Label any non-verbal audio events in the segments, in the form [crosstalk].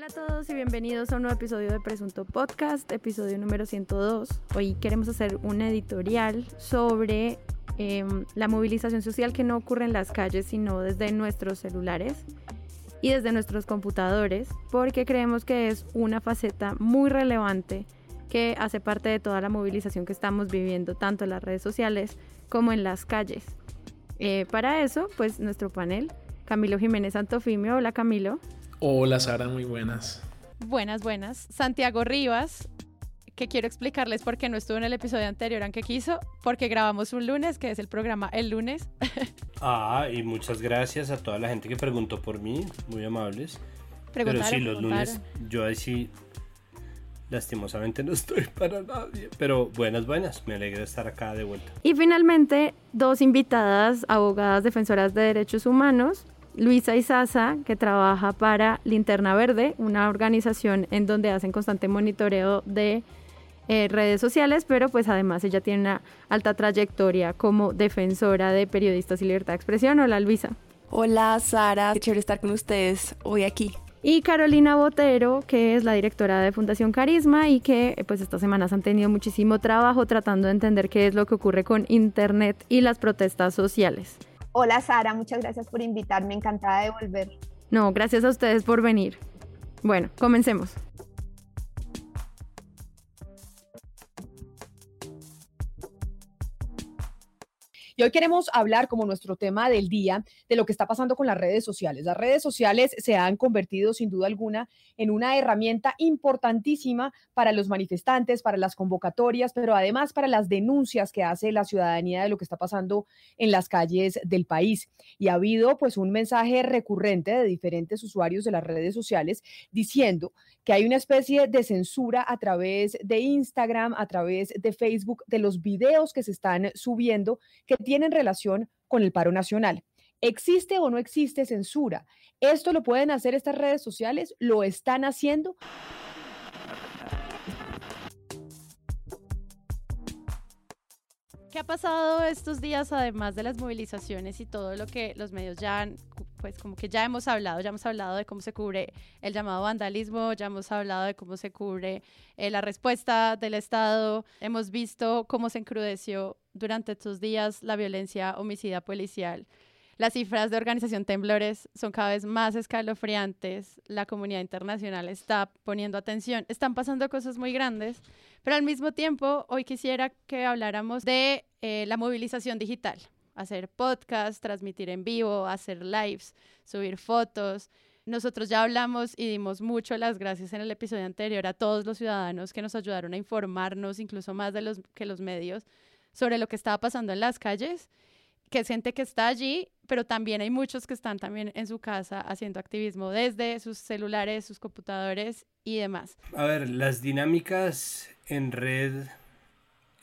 Hola a todos y bienvenidos a un nuevo episodio de Presunto Podcast, episodio número 102. Hoy queremos hacer un editorial sobre em, la movilización social que no ocurre en las calles, sino desde nuestros celulares y desde nuestros computadores, porque creemos que es una faceta muy relevante que hace parte de toda la movilización que estamos viviendo, tanto en las redes sociales como en las calles. Eh, para eso, pues nuestro panel, Camilo Jiménez Santofimio. Hola Camilo. Hola Sara, muy buenas. Buenas, buenas. Santiago Rivas, que quiero explicarles por qué no estuvo en el episodio anterior, aunque quiso, porque grabamos un lunes, que es el programa El lunes. [laughs] ah, y muchas gracias a toda la gente que preguntó por mí, muy amables. Pero sí, los lunes, yo ahí sí, lastimosamente no estoy [laughs] para nadie. Pero buenas, buenas, me alegra estar acá de vuelta. Y finalmente, dos invitadas, abogadas defensoras de derechos humanos, Luisa Isaza, que trabaja para Linterna Verde, una organización en donde hacen constante monitoreo de eh, redes sociales, pero pues además ella tiene una alta trayectoria como defensora de periodistas y libertad de expresión. Hola Luisa. Hola Sara, qué chévere estar con ustedes hoy aquí. Y Carolina Botero, que es la directora de Fundación Carisma y que pues estas semanas han tenido muchísimo trabajo tratando de entender qué es lo que ocurre con Internet y las protestas sociales. Hola Sara, muchas gracias por invitarme, encantada de volver. No, gracias a ustedes por venir. Bueno, comencemos. Y hoy queremos hablar como nuestro tema del día de lo que está pasando con las redes sociales. Las redes sociales se han convertido sin duda alguna en una herramienta importantísima para los manifestantes, para las convocatorias, pero además para las denuncias que hace la ciudadanía de lo que está pasando en las calles del país. Y ha habido pues un mensaje recurrente de diferentes usuarios de las redes sociales diciendo que hay una especie de censura a través de Instagram, a través de Facebook, de los videos que se están subiendo que tienen relación con el paro nacional. ¿Existe o no existe censura? ¿Esto lo pueden hacer estas redes sociales? ¿Lo están haciendo? ¿Qué ha pasado estos días, además de las movilizaciones y todo lo que los medios ya han, pues como que ya hemos hablado, ya hemos hablado de cómo se cubre el llamado vandalismo, ya hemos hablado de cómo se cubre eh, la respuesta del Estado, hemos visto cómo se encrudeció durante estos días la violencia homicida policial. Las cifras de Organización Temblores son cada vez más escalofriantes, la comunidad internacional está poniendo atención, están pasando cosas muy grandes pero al mismo tiempo, hoy quisiera que habláramos de eh, la movilización digital, hacer podcast, transmitir en vivo, hacer lives, subir fotos. Nosotros ya hablamos y dimos mucho las gracias en el episodio anterior a todos los ciudadanos que nos ayudaron a informarnos, incluso más de los que los medios, sobre lo que estaba pasando en las calles, que es gente que está allí, pero también hay muchos que están también en su casa haciendo activismo desde sus celulares, sus computadores y demás. A ver, las dinámicas en red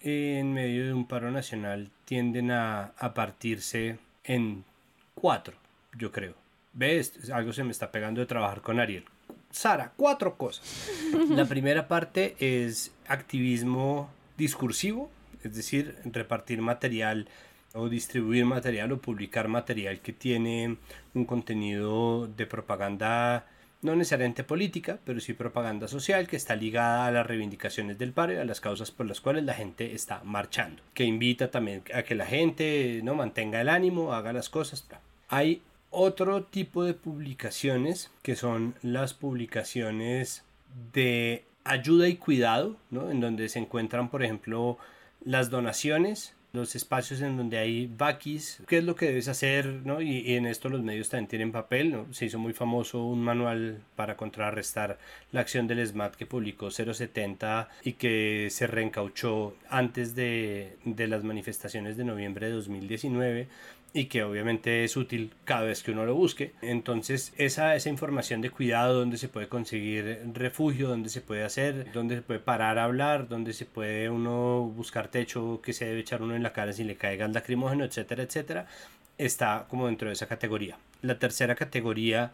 en medio de un paro nacional tienden a, partirse en cuatro, yo creo. ¿Ves? Algo se me está pegando de trabajar con Ariel. Sara, cuatro cosas. La primera parte es activismo discursivo, es decir, repartir material o distribuir material o publicar material que tiene un contenido de propaganda no necesariamente política, pero sí propaganda social que está ligada a las reivindicaciones del paro y a las causas por las cuales la gente está marchando, que invita también a que la gente no mantenga el ánimo, haga las cosas. Hay otro tipo de publicaciones que son las publicaciones de ayuda y cuidado, ¿no? en donde se encuentran, por ejemplo, las donaciones los espacios en donde hay vaquis, qué es lo que debes hacer, ¿no? Y, en esto los medios también tienen papel, ¿no? Se hizo muy famoso un manual para contrarrestar la acción del SMAT que publicó 070 y que se reencauchó antes de, de las manifestaciones de noviembre de 2019 y que obviamente es útil cada vez que uno lo busque. Entonces, esa, esa información de cuidado, donde se puede conseguir refugio, donde se puede hacer, donde se puede parar a hablar, donde se puede uno buscar techo que se debe echar uno en la cara si le caiga el lacrimógeno, etcétera, etcétera, está como dentro de esa categoría. La tercera categoría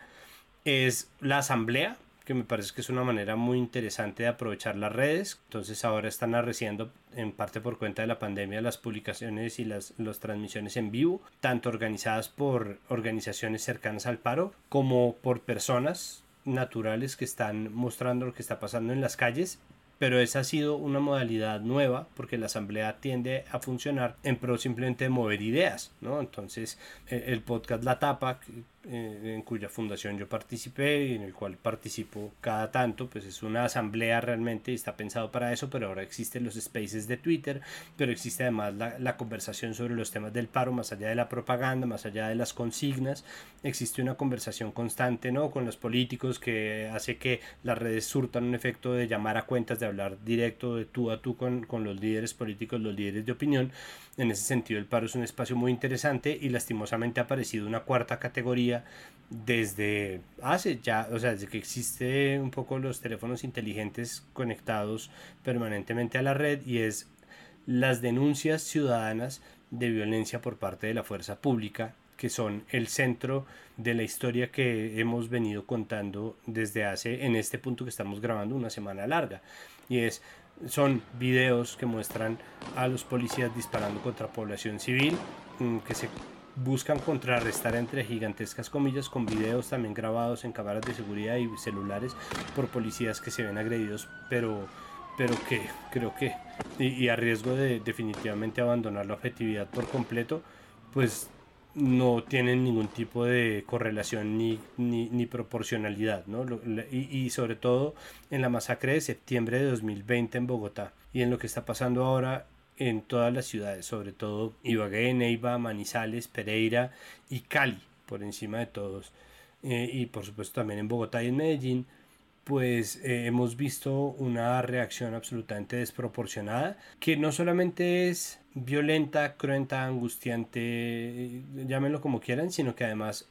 es la asamblea, que me parece que es una manera muy interesante de aprovechar las redes. Entonces ahora están arreciendo en parte por cuenta de la pandemia las publicaciones y las, las transmisiones en vivo, tanto organizadas por organizaciones cercanas al paro como por personas naturales que están mostrando lo que está pasando en las calles pero esa ha sido una modalidad nueva porque la asamblea tiende a funcionar en pro simplemente de mover ideas, ¿no? Entonces, e, el podcast La Tapa, en cuya fundación yo participé y en el cual participo cada tanto, pues es una asamblea realmente está pensado para eso, pero ahora existen los spaces de Twitter, pero existe además la, la conversación sobre los temas del paro, más allá de la propaganda, más allá de las consignas, existe una conversación constante, ¿no? Con los políticos que hace que las redes surtan un efecto de llamar a cuentas, de hablar directo de tú a tú con, con los líderes políticos, los líderes de opinión. En ese sentido, el paro es un espacio muy interesante y lastimosamente ha aparecido una cuarta categoría desde hace ya, o sea, desde que existe un poco los teléfonos inteligentes conectados permanentemente a la red y es las denuncias ciudadanas de violencia por parte de la fuerza pública que son el centro de la historia que hemos venido contando desde hace en este punto que estamos grabando una semana larga. Y es son videos que muestran a los policías disparando contra población civil mm, que se buscan contrarrestar entre gigantescas comillas con videos también grabados en cámaras de seguridad y celulares por policías que se ven agredidos pero pero que creo que y, y a riesgo de definitivamente abandonar la objetividad por completo pues no tienen ningún tipo de correlación ni, ni, proporcionalidad, ¿no? Y, y, sobre todo en la masacre de septiembre de 2020 en Bogotá y en lo que está pasando ahora en todas las ciudades, sobre todo Ibagué, Neiva, Manizales, Pereira y Cali, por encima de todos, eh, y por supuesto también en Bogotá y en Medellín, pues eh, hemos visto una reacción absolutamente desproporcionada, que no solamente es violenta, cruenta, angustiante, llámenlo como quieran, sino que además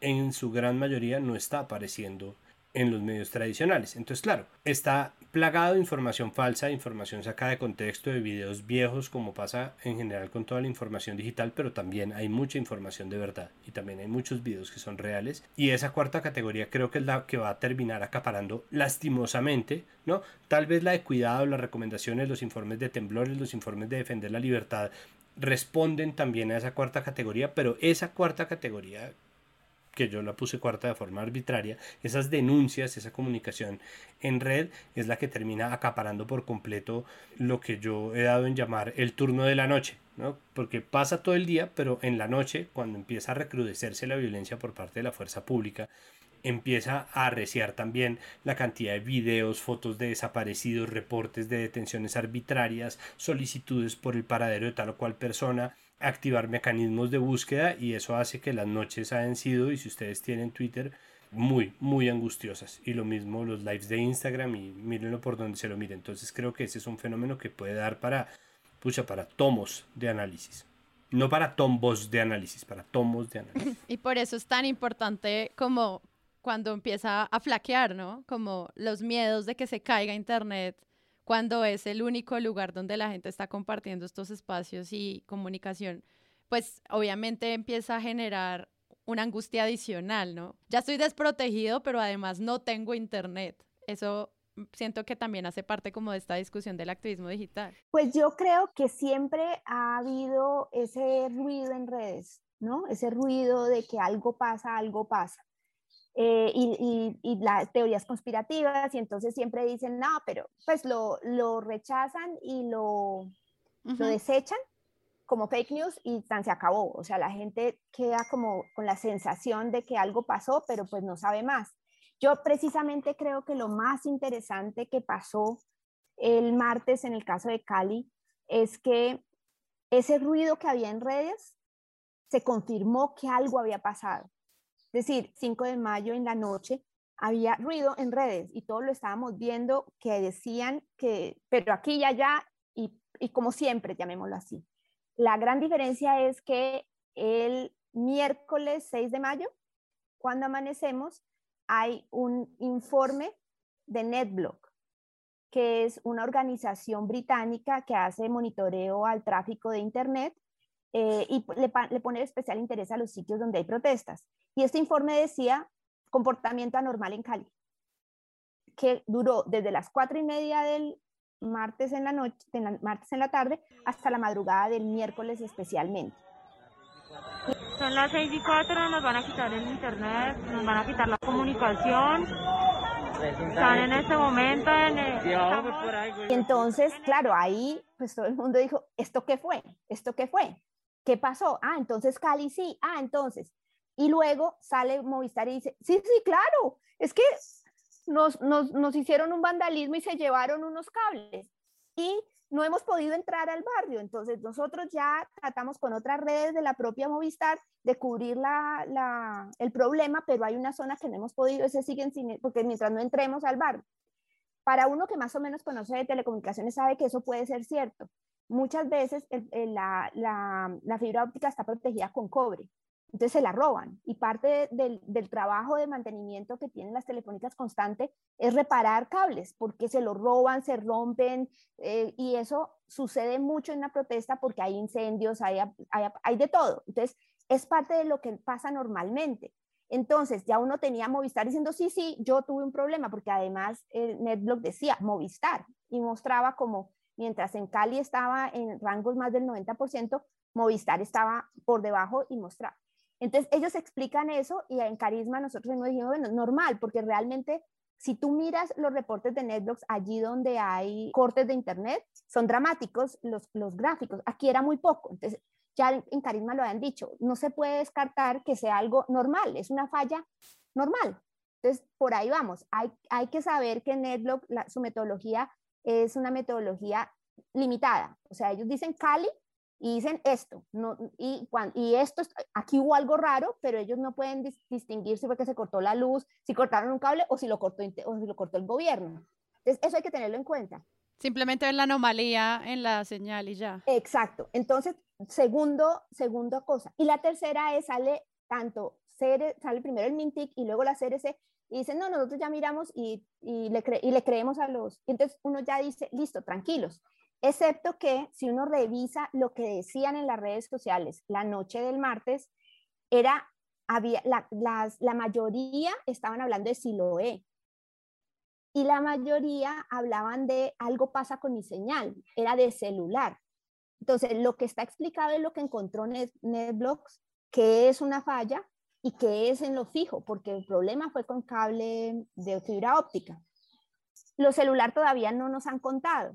en su gran mayoría no está apareciendo en los medios tradicionales. Entonces, claro, está plagado de información falsa, información sacada de contexto, de videos viejos, como pasa en general con toda la información digital, pero también hay mucha información de verdad y también hay muchos videos que son reales. Y esa cuarta categoría creo que es la que va a terminar acaparando lastimosamente, ¿no? Tal vez la de cuidado, las recomendaciones, los informes de temblores, los informes de defender la libertad responden también a esa cuarta categoría, pero esa cuarta categoría que yo la puse cuarta de forma arbitraria, esas denuncias, esa comunicación en red es la que termina acaparando por completo lo que yo he dado en llamar el turno de la noche, ¿no? Porque pasa todo el día, pero en la noche, cuando empieza a recrudecerse la violencia por parte de la fuerza pública, empieza a arreciar también la cantidad de videos, fotos de desaparecidos, reportes de detenciones arbitrarias, solicitudes por el paradero de tal o cual persona, activar mecanismos de búsqueda y eso hace que las noches hayan sido, y si ustedes tienen Twitter, muy, muy angustiosas. Y lo mismo los lives de Instagram y mírenlo por donde se lo mire. Entonces creo que ese es un fenómeno que puede dar para, pucha, para tomos de análisis. No para tombos de análisis, para tomos de análisis. [laughs] Y por eso es tan importante como cuando empieza a flaquear, ¿no? Como los miedos de que se caiga Internet cuando es el único lugar donde la gente está compartiendo estos espacios y comunicación, pues obviamente empieza a generar una angustia adicional, ¿no? Ya estoy desprotegido, pero además no tengo internet. Eso siento que también hace parte como de esta discusión del activismo digital. Pues yo creo que siempre ha habido ese ruido en redes, ¿no? Ese ruido de que algo pasa, algo pasa. Eh, y, las teorías conspirativas y entonces siempre dicen, no, pero pues lo, lo rechazan y lo, lo desechan como fake news y tan se acabó. O sea, la gente queda como con la sensación de que algo pasó, pero pues no sabe más. Yo precisamente creo que lo más interesante que pasó el martes en el caso de Cali es que ese ruido que había en redes se confirmó que algo había pasado. Es decir, 5 de mayo en la noche había ruido en redes y todos lo estábamos viendo que decían que, pero aquí y allá, y, como siempre, llamémoslo así. La gran diferencia es que el miércoles 6 de mayo, cuando amanecemos, hay un informe de NetBlock, que es una organización británica que hace monitoreo al tráfico de Internet eh, y le, le, pone especial interés a los sitios donde hay protestas. Y este informe decía comportamiento anormal en Cali, que duró desde las cuatro y media del martes en la noche, de la, martes en la tarde, hasta la madrugada del miércoles especialmente. son las 6 y 4, nos van a quitar el internet, nos van a quitar la comunicación. Están en este momento en Y entonces, claro, ahí pues todo el mundo dijo, ¿esto qué fue? ¿Esto qué fue? ¿Qué pasó? Ah, entonces Cali sí. Ah, entonces. Y luego sale Movistar y dice, sí, sí, claro, es que nos, nos, nos hicieron un vandalismo y se llevaron unos cables. Y no hemos podido entrar al barrio. Entonces nosotros ya tratamos con otras redes de la propia Movistar de cubrir la, el problema, pero hay una zona que no hemos podido, ese siguen sin, porque mientras no entremos al barrio. Para uno que más o menos conoce de telecomunicaciones sabe que eso puede ser cierto. Muchas veces la, fibra óptica está protegida con cobre entonces se la roban y parte del, trabajo de mantenimiento que tienen las telefónicas constante es reparar cables porque se los roban, se rompen eh, y eso sucede mucho en la protesta porque hay incendios, hay, hay, de todo. Entonces es parte de lo que pasa normalmente. Entonces ya uno tenía Movistar diciendo, sí, sí, yo tuve un problema porque además el NetBlock decía Movistar y mostraba como mientras en Cali estaba en rangos más del 90%, Movistar estaba por debajo y mostraba. Entonces ellos explican eso y en Carisma nosotros nos dijimos, bueno, normal, porque realmente si tú miras los reportes de Netflix allí donde hay cortes de Internet, son dramáticos los, los gráficos. Aquí era muy poco. Entonces ya en Carisma lo habían dicho, no se puede descartar que sea algo normal, es una falla normal. Entonces, por ahí vamos. Hay, hay que saber que NetBlock, su metodología es una metodología limitada. O sea, ellos dicen Cali y dicen esto, no, y, y esto, aquí hubo algo raro, pero ellos no pueden distinguir si fue que se cortó la luz, si cortaron un cable o si lo cortó, o si lo cortó el gobierno. Entonces, eso hay que tenerlo en cuenta. Simplemente ven la anomalía en la señal y ya. Exacto. Entonces, segundo, segunda cosa. Y la tercera es, sale tanto, sale primero el Mintic y luego la CRC, y dicen, no, nosotros ya miramos y, y, le, y le creemos a los... Y entonces uno ya dice, listo, tranquilos excepto que si uno revisa lo que decían en las redes sociales la noche del martes, era, había, la, la mayoría estaban hablando de Siloé y la mayoría hablaban de algo pasa con mi señal, era de celular. Entonces, lo que está explicado es lo que encontró NetBlocks, que es una falla y que es en lo fijo, porque el problema fue con cable de fibra óptica. Los celular todavía no nos han contado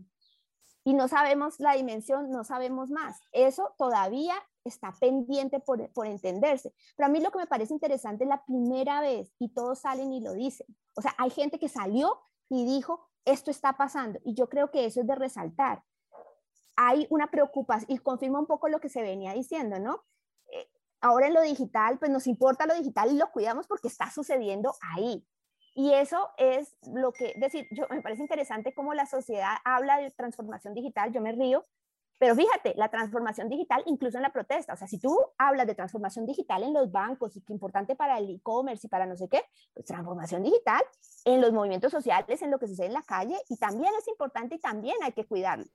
y no sabemos la dimensión, no sabemos más. Eso todavía está pendiente por, por, entenderse. Pero a mí lo que me parece interesante es la primera vez y todos salen y lo dicen. O sea, hay gente que salió y dijo, esto está pasando. Y yo creo que eso es de resaltar. Hay una preocupación y confirma un poco lo que se venía diciendo, ¿no? Ahora en lo digital, pues nos importa lo digital y lo cuidamos porque está sucediendo ahí. Y eso es lo que, decir, yo, me parece interesante cómo la sociedad habla de transformación digital, yo me río, pero fíjate, la transformación digital incluso en la protesta, o sea, si tú hablas de transformación digital en los bancos y que importante para el e-commerce y para no sé qué, pues transformación digital en los movimientos sociales, en lo que sucede en la calle y también es importante y también hay que cuidarlo.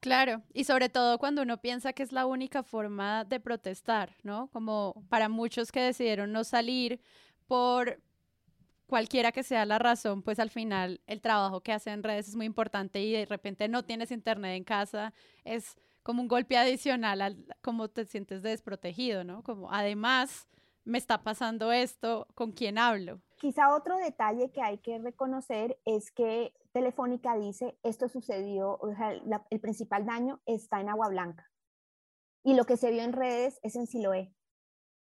Claro, y sobre todo cuando uno piensa que es la única forma de protestar, ¿no? Como para muchos que decidieron no salir por cualquiera que sea la razón, pues al final el trabajo que hacen en redes es muy importante y de repente no tienes internet en casa, es como un golpe adicional al cómo te sientes desprotegido, ¿no? Como además me está pasando esto, ¿con quién hablo? Quizá otro detalle que hay que reconocer es que Telefónica dice, esto sucedió, o sea, el principal daño está en Agua Blanca. Y lo que se vio en redes es en Siloé,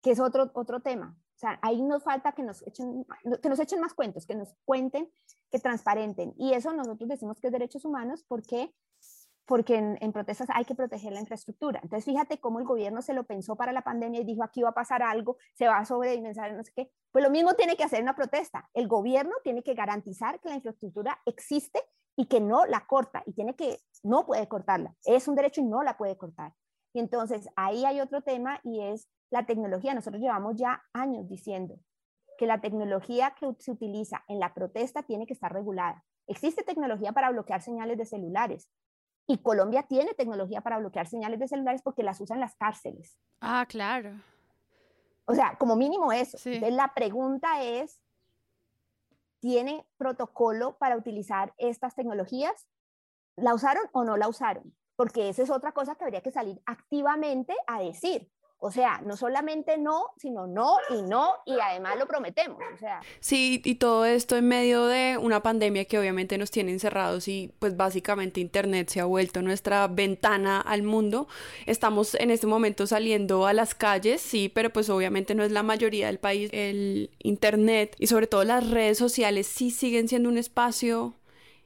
que es otro, otro tema. O sea, ahí nos falta que nos, echen, que nos echen más cuentos, que nos cuenten, que transparenten. Y eso nosotros decimos que es derechos humanos porque, porque en, protestas hay que proteger la infraestructura. Entonces, fíjate cómo el gobierno se lo pensó para la pandemia y dijo, aquí va a pasar algo, se va a sobredimensionar, no sé qué. Pues lo mismo tiene que hacer una protesta. El gobierno tiene que garantizar que la infraestructura existe y que no la corta y tiene que, no puede cortarla. Es un derecho y no la puede cortar. Y entonces ahí hay otro tema y es la tecnología. Nosotros llevamos ya años diciendo que la tecnología que se utiliza en la protesta tiene que estar regulada. Existe tecnología para bloquear señales de celulares y Colombia tiene tecnología para bloquear señales de celulares porque las usan las cárceles. Ah, claro. O sea, como mínimo eso. Entonces la pregunta es, ¿tiene protocolo para utilizar estas tecnologías? ¿La usaron o no la usaron? Porque esa es otra cosa que habría que salir activamente a decir O sea, no solamente no, sino no y no, y además lo prometemos. O sea. Sí, y todo esto en medio de una pandemia que obviamente nos tiene encerrados y pues básicamente Internet se ha vuelto nuestra ventana al mundo. Estamos en este momento saliendo a las calles, sí, pero pues obviamente no es la mayoría del país. El Internet y sobre todo las redes sociales sí siguen siendo un espacio,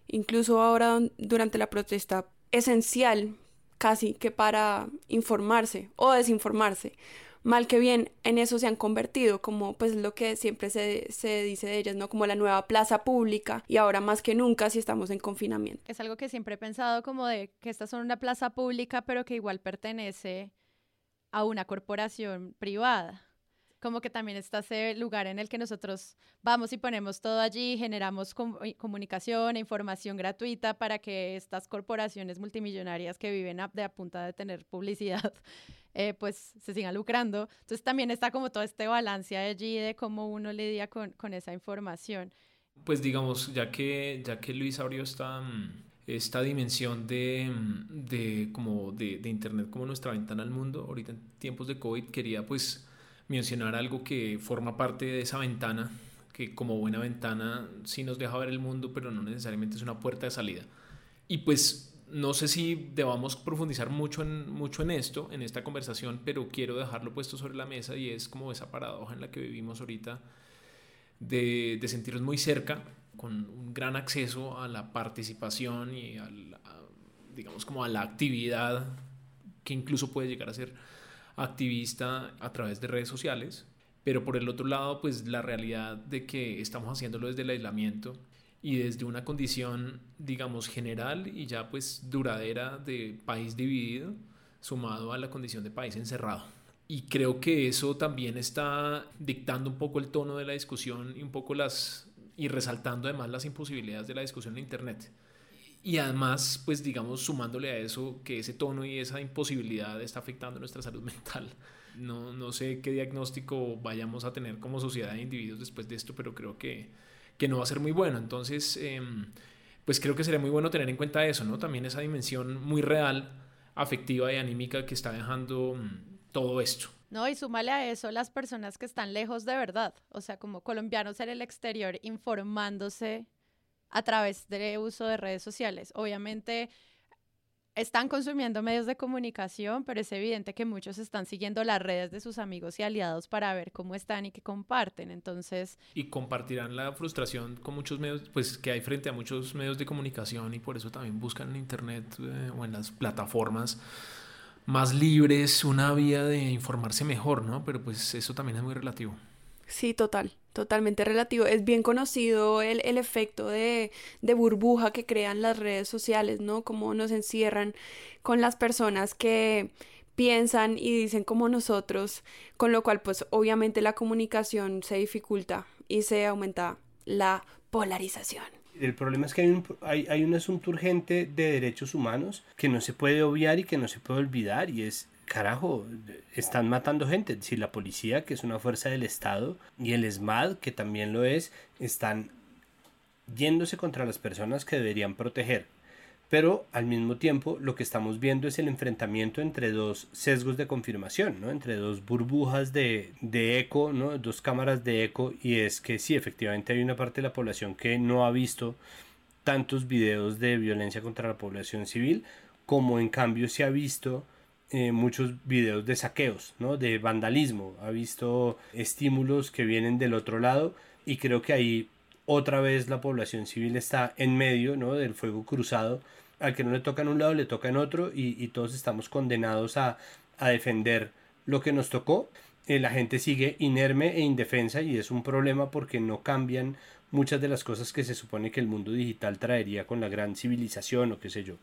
incluso ahora durante la protesta, esencial casi que para informarse o desinformarse. Mal que bien, en eso se han convertido, como pues lo que siempre se, se, dice de ellas, ¿no? Como la nueva plaza pública y ahora más que nunca si estamos en confinamiento. Es algo que siempre he pensado como de que estas son una plaza pública pero que igual pertenece a una corporación privada como que también está ese lugar en el que nosotros vamos y ponemos todo allí, generamos eh, comunicación e información gratuita para que estas corporaciones multimillonarias que viven de a punta de tener publicidad, [laughs] eh, pues se sigan lucrando. Entonces también está como todo este balance allí de cómo uno lidia con, con esa información. Pues digamos, ya que, ya que Luis abrió esta, esta dimensión de, de, como de, de Internet como nuestra ventana al mundo, ahorita en tiempos de COVID quería pues mencionar algo que forma parte de esa ventana, que como buena ventana sí nos deja ver el mundo, pero no necesariamente es una puerta de salida. Y pues no sé si debamos profundizar mucho en, mucho en esto, en esta conversación, pero quiero dejarlo puesto sobre la mesa y es como esa paradoja en la que vivimos ahorita de, de sentirnos muy cerca, con un gran acceso a la participación y a, digamos como a la actividad que incluso puede llegar a ser activista a través de redes sociales, pero por el otro lado, pues la realidad de que estamos haciéndolo desde el aislamiento y desde una condición, digamos, general y ya pues duradera de país dividido, sumado a la condición de país encerrado. Y creo que eso también está dictando un poco el tono de la discusión y un poco las y resaltando además las imposibilidades de la discusión en internet. Y además, pues digamos, sumándole a eso que ese tono y esa imposibilidad está afectando nuestra salud [laughs] mental. No, no sé qué diagnóstico vayamos a tener como sociedad de individuos después de esto, pero creo que, que no va a ser muy bueno. Entonces, em, pues creo que sería muy bueno tener en cuenta eso, ¿no? También esa dimensión muy real, afectiva y anímica que está dejando mm, todo esto. No, y súmale a eso las personas que están lejos de verdad, o sea, como colombianos en el exterior informándose a través del uso de redes sociales. Obviamente están consumiendo medios de comunicación, pero es evidente que muchos están siguiendo las redes de sus amigos y aliados para ver cómo están y qué comparten. Entonces... Y compartirán la frustración con muchos medios, pues que hay frente a muchos medios de comunicación y por eso también buscan en Internet eh, o en las plataformas más libres una vía de informarse mejor, ¿no? Pero pues eso también es muy relativo. Sí, total, totalmente relativo. Es bien conocido el, el efecto de, de, burbuja que crean las redes sociales, ¿no? Cómo nos encierran con las personas que piensan y dicen como nosotros, con lo cual pues obviamente la comunicación se dificulta y se aumenta la polarización. El problema es que hay un, hay, hay un asunto urgente de derechos humanos que no se puede obviar y que no se puede olvidar y es carajo, están matando gente. Si la policía, que es una fuerza del Estado, y el ESMAD, que también lo es, están yéndose contra las personas que deberían proteger. Pero al mismo tiempo lo que estamos viendo es el enfrentamiento entre dos sesgos de confirmación, ¿no? entre dos burbujas de, de eco, ¿no? dos cámaras de eco, y es que sí, efectivamente hay una parte de la población que no ha visto tantos videos de violencia contra la población civil, como en cambio se ha visto eh, muchos videos de saqueos, ¿no? de vandalismo, ha visto estímulos que vienen del otro lado y creo que ahí otra vez la población civil está en medio ¿no? del fuego cruzado, al que no le toca en un lado le toca en otro y, todos estamos condenados a, a, defender lo que nos tocó. Eh, la gente sigue inerme e indefensa y es un problema porque no cambian muchas de las cosas que se supone que el mundo digital traería con la gran civilización o qué sé yo.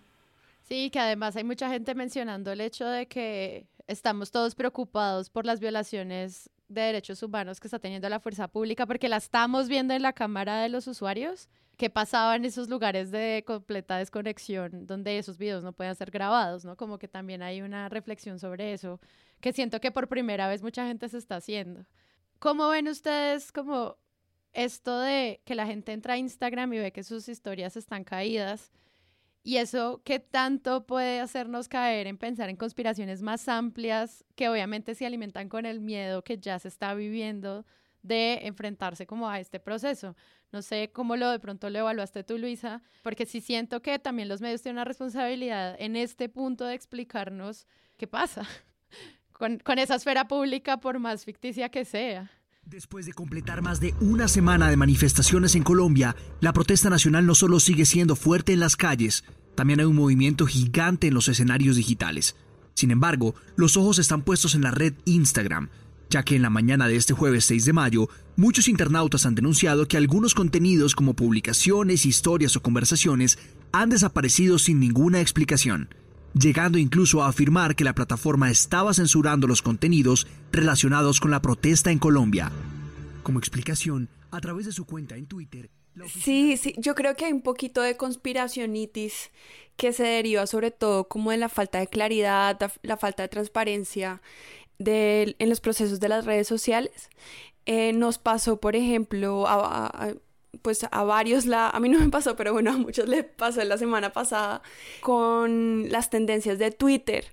Sí, que además hay mucha gente mencionando el hecho de que estamos todos preocupados por las violaciones de derechos humanos que está teniendo la fuerza pública, porque la estamos viendo en la cámara de los usuarios, que pasaba en esos lugares de completa desconexión, donde esos videos no pueden ser grabados, ¿no? Como que también hay una reflexión sobre eso, que siento que por primera vez mucha gente se está haciendo. ¿Cómo ven ustedes como esto de que la gente entra a Instagram y ve que sus historias están caídas? Y eso, ¿qué tanto puede hacernos caer en pensar en conspiraciones más amplias que obviamente se alimentan con el miedo que ya se está viviendo de enfrentarse como a este proceso? No sé cómo lo de pronto lo evaluaste tú, Luisa, porque sí siento que también los medios tienen una responsabilidad en este punto de explicarnos qué pasa [laughs] con esa esfera pública, por más ficticia que sea. Después de completar más de una semana de manifestaciones en Colombia, la protesta nacional no solo sigue siendo fuerte en las calles, también hay un movimiento gigante en los escenarios digitales. Sin embargo, los ojos están puestos en la red Instagram, ya que en la mañana de este jueves 6 de mayo, muchos internautas han denunciado que algunos contenidos como publicaciones, historias o conversaciones han desaparecido sin ninguna explicación llegando incluso a afirmar que la plataforma estaba censurando los contenidos relacionados con la protesta en Colombia. Como explicación, a través de su cuenta en Twitter. Sí, sí, yo creo que hay un poquito de conspiracionitis que se deriva sobre todo como de la falta de claridad, la, falta de transparencia en los procesos de las redes sociales. Eh, nos pasó, por ejemplo, a pues a varios, la, a mí no me pasó, pero bueno, a muchos les pasó la semana pasada con las tendencias de Twitter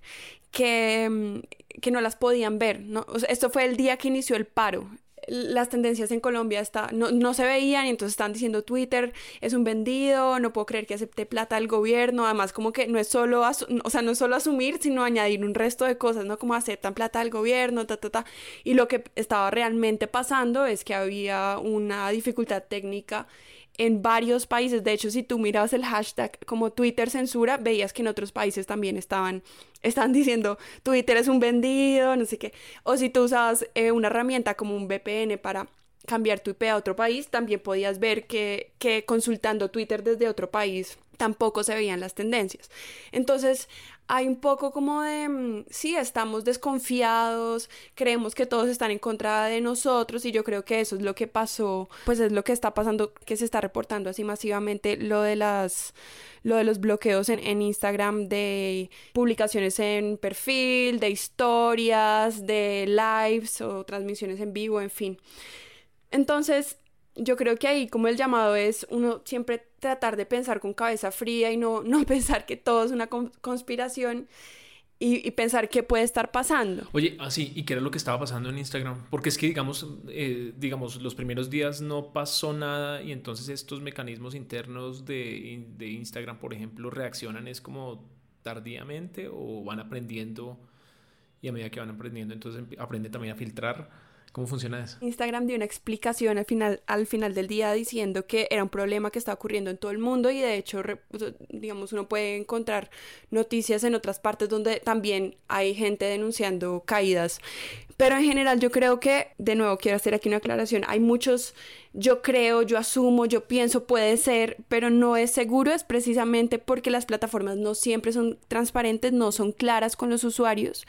que, que no las podían ver. ¿no? esto fue el día que inició el paro las tendencias en Colombia está, no, no, se veían y entonces están diciendo Twitter es un vendido, no puedo creer que acepte plata del gobierno, además como que no es solo, o sea, no es solo asumir, sino añadir un resto de cosas, ¿no? Como aceptan plata del gobierno, ta, ta, ta. Y lo que estaba realmente pasando es que había una dificultad técnica en varios países. De hecho, si tú mirabas el hashtag como Twitter censura, veías que en otros países también estaban, estaban diciendo Twitter es un vendido, no sé qué. O si tú usabas eh, una herramienta como un VPN para cambiar tu IP a otro país, también podías ver que, que consultando Twitter desde otro país tampoco se veían las tendencias. Entonces, hay un poco como de, mm, sí, estamos desconfiados, creemos que todos están en contra de nosotros y yo creo que eso es lo que pasó, pues es lo que está pasando, que se está reportando así masivamente lo de las, lo de los bloqueos en, en Instagram de publicaciones en perfil, de historias, de lives o transmisiones en vivo, en fin. Entonces, yo creo que ahí como el llamado es uno siempre tratar de pensar con cabeza fría y no, no [laughs] pensar que todo es una conspiración y, pensar qué puede estar pasando. Oye, así, ¿y qué era lo que estaba pasando en Instagram? Porque es que, digamos, eh, digamos, los primeros días no pasó nada y entonces estos mecanismos internos de, de Instagram, por ejemplo, reaccionan es como tardíamente o van aprendiendo y a medida que van aprendiendo, entonces aprende también a filtrar ¿Cómo funciona eso? Instagram dio una explicación al final, al final del día diciendo que era un problema que estaba ocurriendo en todo el mundo y de hecho, digamos, uno puede encontrar noticias en otras partes donde también hay gente denunciando caídas. Pero en general yo creo que, de nuevo, quiero hacer aquí una aclaración, hay muchos, yo creo, yo asumo, yo pienso, puede ser, pero no es seguro, es precisamente porque las plataformas no siempre son transparentes, no son claras con los usuarios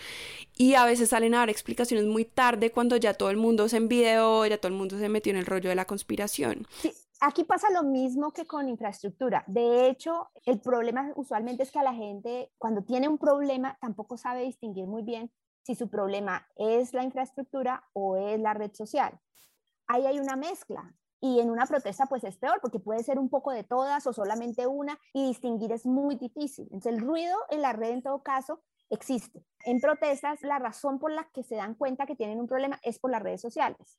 y a veces salen a dar explicaciones muy tarde cuando ya todo el mundo se envió, ya todo el mundo se metió en el rollo de la conspiración. Sí, aquí pasa lo mismo que con infraestructura. De hecho, el problema usualmente es que a la gente cuando tiene un problema tampoco sabe distinguir muy bien si su problema es la infraestructura o es la red social. Ahí hay una mezcla. Y en una protesta pues es peor porque puede ser un poco de todas o solamente una y distinguir es muy difícil. Entonces el ruido en la red en todo caso existe. En protestas, la razón por la que se dan cuenta que tienen un problema es por las redes sociales.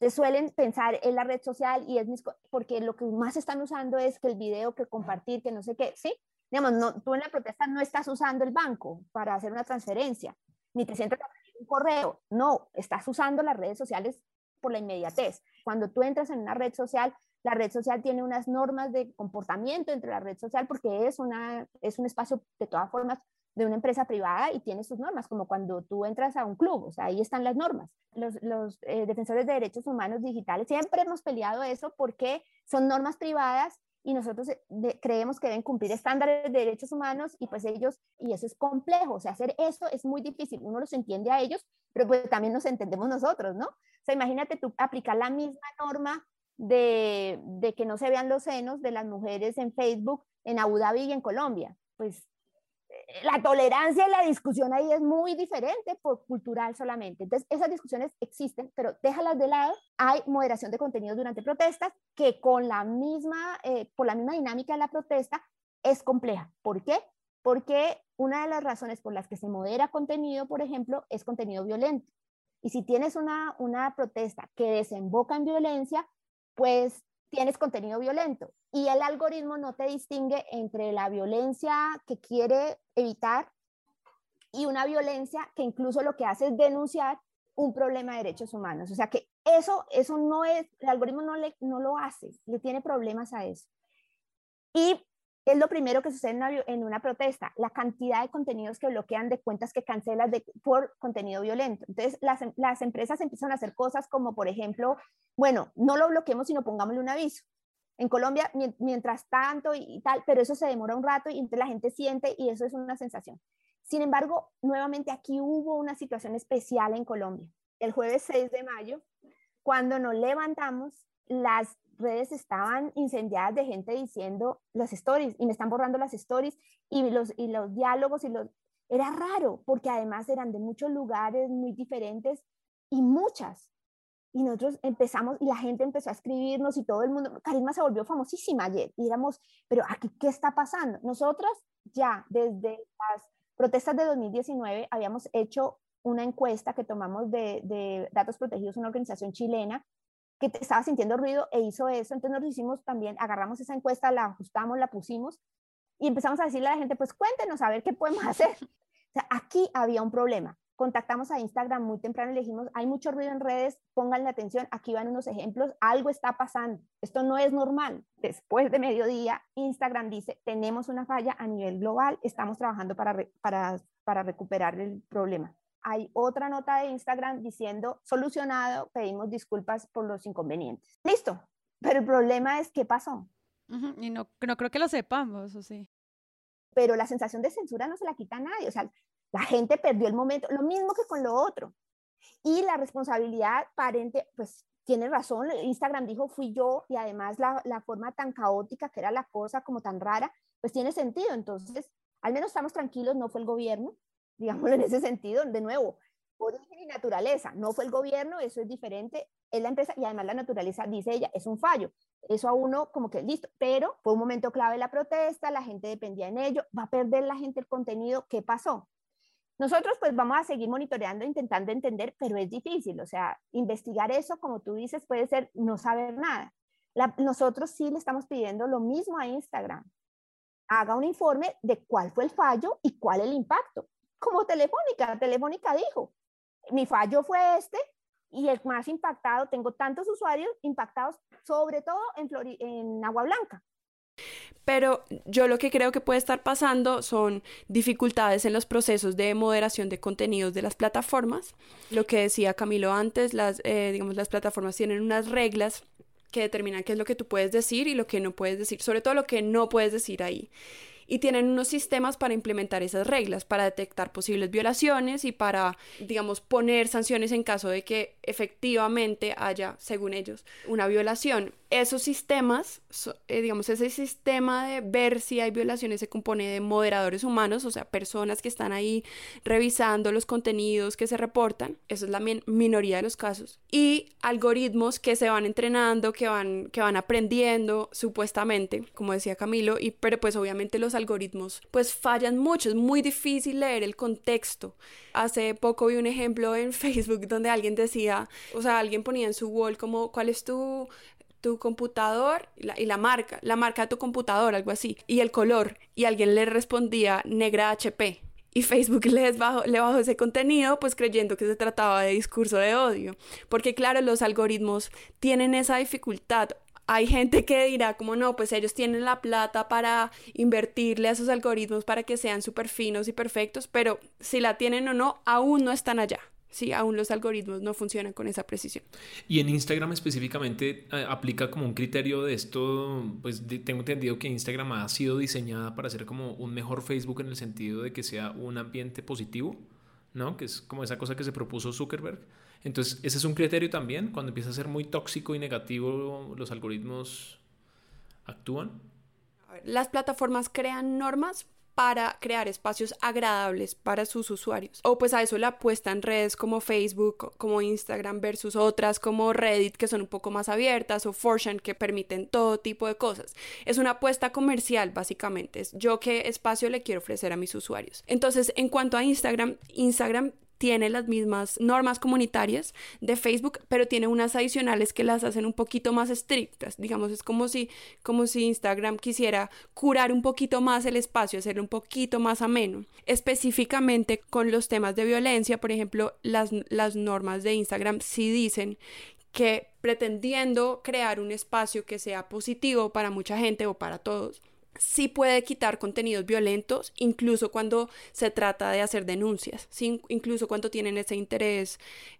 Se suelen pensar en la red social y es porque lo que más están usando es que el video, que compartir, que no sé qué, ¿sí? Digamos, no, tú en la protesta no estás usando el banco para hacer una transferencia, ni te sientas a un correo, no, estás usando las redes sociales por la inmediatez. Cuando tú entras en una red social, la red social tiene unas normas de comportamiento entre la red social porque es, una, es un espacio de todas formas de una empresa privada y tiene sus normas, como cuando tú entras a un club, o sea, ahí están las normas. Los, los eh, defensores de derechos humanos digitales siempre hemos peleado eso porque son normas privadas y nosotros eh, creemos que deben cumplir estándares de derechos humanos y pues ellos, y eso es complejo, o sea, hacer eso es muy difícil, uno los entiende a ellos, pero pues también nos entendemos nosotros, ¿no? O sea, imagínate tú aplicar la misma norma de, de que no se vean los senos de las mujeres en Facebook en Abu Dhabi y en Colombia, pues la tolerancia y la discusión ahí es muy diferente por cultural solamente. Entonces, esas discusiones existen, pero déjalas de lado. Hay moderación de contenidos durante protestas que con la misma, eh, por la misma dinámica de la protesta es compleja. ¿Por qué? Porque una de las razones por las que se modera contenido, por ejemplo, es contenido violento. Y si tienes una, una protesta que desemboca en violencia, pues tienes contenido violento. Y el algoritmo no te distingue entre la violencia que quiere evitar y una violencia que incluso lo que hace es denunciar un problema de derechos humanos. O sea que eso, eso no es, el algoritmo no, le, no lo hace, le tiene problemas a eso. Y es lo primero que sucede en una, protesta, la cantidad de contenidos que bloquean, de cuentas que cancelan de, por contenido violento. Entonces, las, las, empresas empiezan a hacer cosas como, por ejemplo, bueno, no lo bloqueemos, sino pongámosle un aviso. En Colombia, mientras tanto y, y tal, pero eso se demora un rato y entonces la gente siente y eso es una sensación. Sin embargo, nuevamente aquí hubo una situación especial en Colombia. El jueves 6 de mayo, cuando nos levantamos, las redes estaban incendiadas de gente diciendo las stories y me están borrando las stories y los, y los diálogos y los... Era raro porque además eran de muchos lugares muy diferentes y muchas. Y nosotros empezamos y la gente empezó a escribirnos y todo el mundo, Carisma se volvió famosísima ayer y éramos, pero aquí, ¿qué está pasando? Nosotras ya desde las protestas de 2019 habíamos hecho una encuesta que tomamos de, de Datos Protegidos, una organización chilena, que estaba sintiendo ruido e hizo eso. Entonces nos hicimos también, agarramos esa encuesta, la ajustamos, la pusimos y empezamos a decirle a la gente, pues cuéntenos a ver qué podemos [laughs] hacer. O sea, aquí había un problema. Contactamos a Instagram muy temprano y le dijimos, hay mucho ruido en redes, pónganle atención, aquí van unos ejemplos, algo está pasando, esto no es normal. Después de mediodía, Instagram dice, tenemos una falla a nivel global, estamos trabajando para, para, para recuperar el problema hay otra nota de Instagram diciendo solucionado, pedimos disculpas por los inconvenientes. Listo, pero el problema es qué pasó. Y no, no creo que lo sepamos, o sí. Pero la sensación de censura no se la quita a nadie, o sea, la gente perdió el momento, lo mismo que con lo otro. Y la responsabilidad parente, pues tiene razón, Instagram dijo fui yo y además la, la forma tan caótica que era la cosa, como tan rara, pues tiene sentido. Entonces, al menos estamos tranquilos, no fue el gobierno, digámoslo en ese sentido, de nuevo, origen y naturaleza, no fue el gobierno, eso es diferente, es la empresa y además la naturaleza, dice ella, es un fallo. Eso a uno como que listo, pero fue un momento clave la protesta, la gente dependía en ello, va a perder la gente el contenido, ¿qué pasó? Nosotros pues vamos a seguir monitoreando, intentando entender, pero es difícil, o sea, investigar eso, como tú dices, puede ser no saber nada. nosotros sí le estamos pidiendo lo mismo a Instagram. Haga un informe de cuál fue el fallo y cuál el impacto como Telefónica. Telefónica dijo, mi fallo fue este y el más impactado, tengo tantos usuarios impactados, sobre todo en, en Agua Blanca. Pero yo lo que creo que puede estar pasando son dificultades en los procesos de moderación de contenidos de las plataformas. Lo que decía Camilo antes, las, eh, digamos, las plataformas tienen unas reglas que determinan qué es lo que tú puedes decir y lo que no puedes decir, sobre todo lo que no puedes decir ahí y tienen unos sistemas para implementar esas reglas, para detectar posibles violaciones y para, digamos, poner sanciones en caso de que efectivamente haya, según ellos, una violación esos sistemas, eh, digamos, ese sistema de ver si hay violaciones se compone de moderadores humanos, o sea, personas que están ahí revisando los contenidos que se reportan, eso es la minoría de los casos, y algoritmos que se van entrenando, que van, que van aprendiendo, supuestamente, como decía Camilo, y, pero pues obviamente los algoritmos pues fallan mucho, es muy difícil leer el contexto. Hace poco vi un ejemplo en [laughs] Facebook donde alguien decía, o sea, alguien ponía en su wall como, ¿cuál es tu tu computador y la, marca, la marca de tu computador, algo así, y el color, y alguien le respondía negra HP. Y Facebook [laughs] les bajó, le bajó ese contenido, pues creyendo que se trataba de discurso de odio. Porque claro, los algoritmos tienen esa dificultad. Hay gente que dirá como no, pues ellos tienen la plata para invertirle a esos algoritmos para que sean súper finos y perfectos, pero si la tienen o no, aún no están allá. Sí, aún los algoritmos no funcionan con esa precisión. Y en Instagram específicamente eh, aplica como un criterio de esto, pues tengo entendido que Instagram ha sido diseñada para ser como un mejor Facebook en el sentido de que sea un ambiente positivo, ¿no? Que es como esa cosa que se propuso Zuckerberg. Entonces, ese es un criterio también, cuando empieza a ser muy tóxico y negativo, los algoritmos actúan. Las plataformas crean normas para crear espacios agradables para sus usuarios. O pues a eso la apuesta en redes como Facebook, como Instagram versus otras como Reddit que son un poco más abiertas o Fortune que permiten todo tipo de cosas. Es una apuesta comercial básicamente. Es yo qué espacio le quiero ofrecer a mis usuarios. Entonces, en cuanto a Instagram, Instagram tiene las mismas normas comunitarias de Facebook, pero tiene unas adicionales que las hacen un poquito más estrictas. Digamos, es como si, como si Instagram quisiera curar un poquito más el espacio, hacerlo un poquito más ameno. Específicamente con los temas de violencia, por ejemplo, las, las normas de Instagram sí dicen que pretendiendo crear un espacio que sea positivo para mucha gente o para todos, sí puede quitar contenidos violentos, incluso cuando se trata de hacer denuncias, incluso cuando tienen ese interés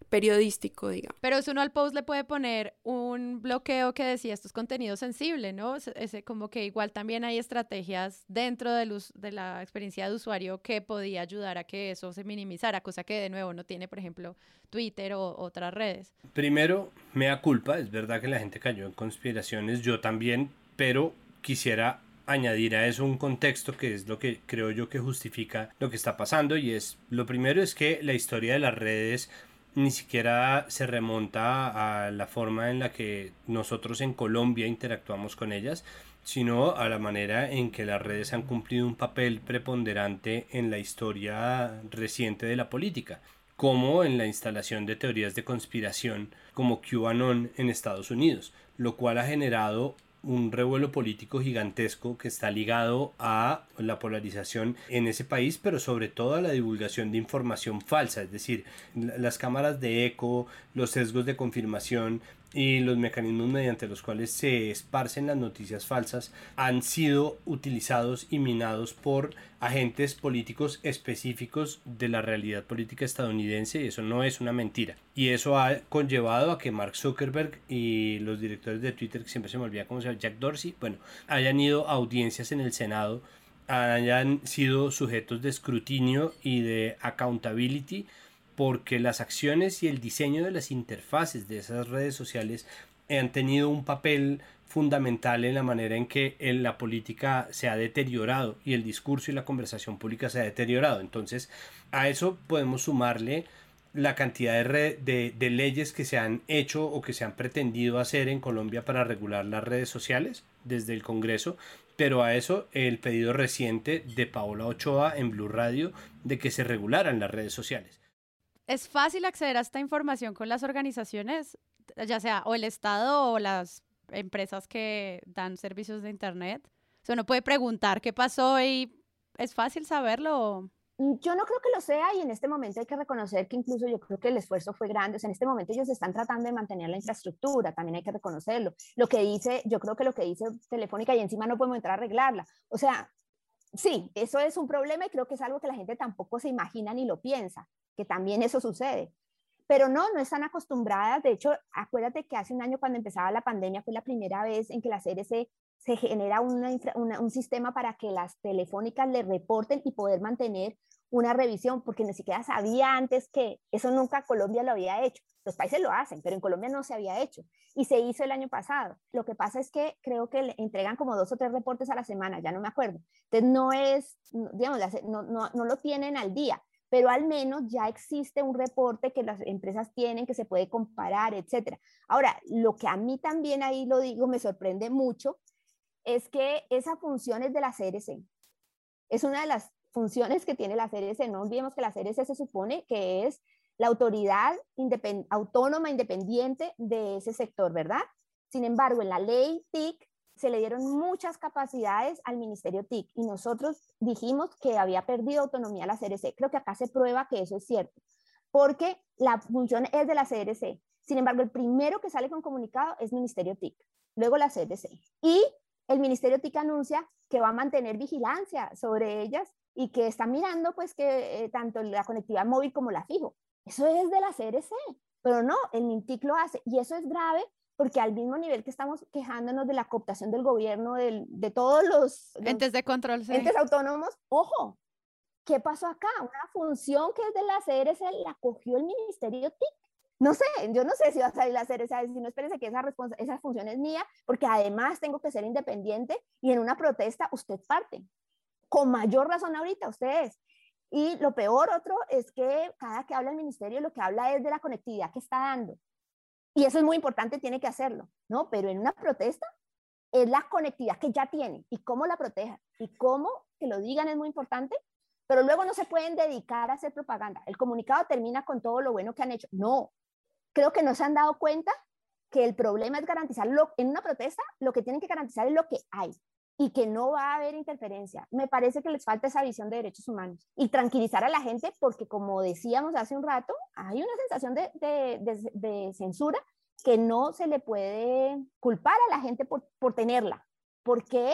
periodístico, digamos. Pero eso uno al post le puede poner un bloqueo que decía estos contenidos sensibles, ¿no? Ese, como que igual también hay estrategias dentro de, de la experiencia de usuario que podía ayudar a que eso se minimizara, cosa que de nuevo no tiene, por ejemplo, Twitter o otras redes. Primero, me da culpa, es verdad que la gente cayó en conspiraciones, yo también, pero quisiera añadir a eso un contexto que es lo que creo yo que justifica lo que está pasando y es lo primero es que la historia de las redes ni siquiera se remonta a la forma en la que nosotros en Colombia interactuamos con ellas, sino a la manera en que las redes han cumplido un papel preponderante en la historia reciente de la política, como en la instalación de teorías de conspiración como QAnon en Estados Unidos, lo cual ha generado un revuelo político gigantesco que está ligado a la polarización en ese país, pero sobre todo a la divulgación de información falsa, es decir, las cámaras de eco, los sesgos de confirmación, y los mecanismos mediante los cuales se esparcen las noticias falsas han sido utilizados y minados por agentes políticos específicos de la realidad política estadounidense y eso no es una mentira. Y eso ha conllevado a que Mark Zuckerberg y los directores de Twitter, que siempre se me olvida cómo se llama, Jack Dorsey, bueno, hayan ido a audiencias en el Senado, hayan sido sujetos de escrutinio y de accountability porque las acciones y el diseño de las interfaces de esas redes sociales han tenido un papel fundamental en la manera en que la política se ha deteriorado y el discurso y la conversación pública se ha deteriorado. Entonces, a eso podemos sumarle la cantidad de, de, leyes que se han hecho o que se han pretendido hacer en Colombia para regular las redes sociales desde el Congreso, pero a eso el pedido reciente de Paola Ochoa en Blue Radio de que se regularan las redes sociales. ¿Es fácil acceder a esta información con las organizaciones, ya sea o el Estado o las empresas que dan servicios de Internet? O sea, uno puede preguntar qué pasó y es fácil saberlo. Mm, yo no creo que lo sea y en este momento hay que reconocer que incluso yo creo que el esfuerzo fue grande. O sea, en este momento ellos están tratando de mantener la infraestructura, también hay que reconocerlo. Lo que dice, yo creo que lo que dice Telefónica y encima no podemos entrar a arreglarla. O sea, sí, eso es un problema y creo que es algo que la gente tampoco se imagina ni lo piensa que también eso sucede. Pero no, no están acostumbradas. De hecho, acuérdate que hace un año cuando empezaba la pandemia fue la primera vez en que la CRC se genera un sistema para que las telefónicas le reporten y poder mantener una revisión, porque ni siquiera sabía antes que eso nunca Colombia lo había hecho. Los países lo hacen, pero en Colombia no se había hecho y se hizo el año pasado. Lo que pasa es que creo que le entregan como dos o tres reportes a la semana, ya no me acuerdo. Entonces no es, digamos, no, no, no lo tienen al día pero al menos ya existe un reporte que las empresas tienen que se puede comparar, etcétera. Ahora, lo que a mí también ahí lo digo, me sorprende mucho, es que esa función es de la CRC. Es una de las funciones que tiene la CRC. No olvidemos que la CRC se supone que es la autoridad autónoma independiente de ese sector, ¿verdad? Sin embargo, en la ley TIC se le dieron muchas capacidades al Ministerio TIC y nosotros dijimos que había perdido autonomía la CRC. Creo que acá se prueba que eso es cierto, porque la función es de la CRC. Sin embargo, el primero que sale con comunicado es Ministerio TIC, luego la CRC. Y el Ministerio TIC anuncia que va a mantener vigilancia sobre ellas y que está mirando pues que eh, tanto la conectividad móvil como la fijo. Eso es de la CRC, pero no, el MINTIC lo hace y eso es grave porque al mismo nivel que estamos quejándonos de la cooptación del gobierno, de todos los, entes de control, entes autónomos, ojo, ¿qué pasó acá? Una función que es de la CRC la cogió el Ministerio TIC. No sé, yo no sé si va a salir la CRC a decir, no espérese que esa, esa función es mía, porque además tengo que ser independiente y en una protesta usted parte. con mayor razón ahorita ustedes. Y lo peor otro es que cada que habla el ministerio lo que habla es de la conectividad que está dando. Y eso es muy importante, tiene que hacerlo, ¿no? Pero en una protesta es la conectividad que ya tiene y cómo la proteja y cómo que lo digan es muy importante, pero luego no se pueden dedicar a hacer propaganda. El comunicado termina con todo lo bueno que han hecho. No, creo que no se han dado cuenta que el problema es garantizar lo, en una protesta, lo que tienen que garantizar es lo que hay y que no va a haber interferencia. Me parece que les falta esa visión de derechos humanos y tranquilizar a la gente porque, como decíamos hace un rato, hay una sensación de, de, censura que no se le puede culpar a la gente por, por tenerla, porque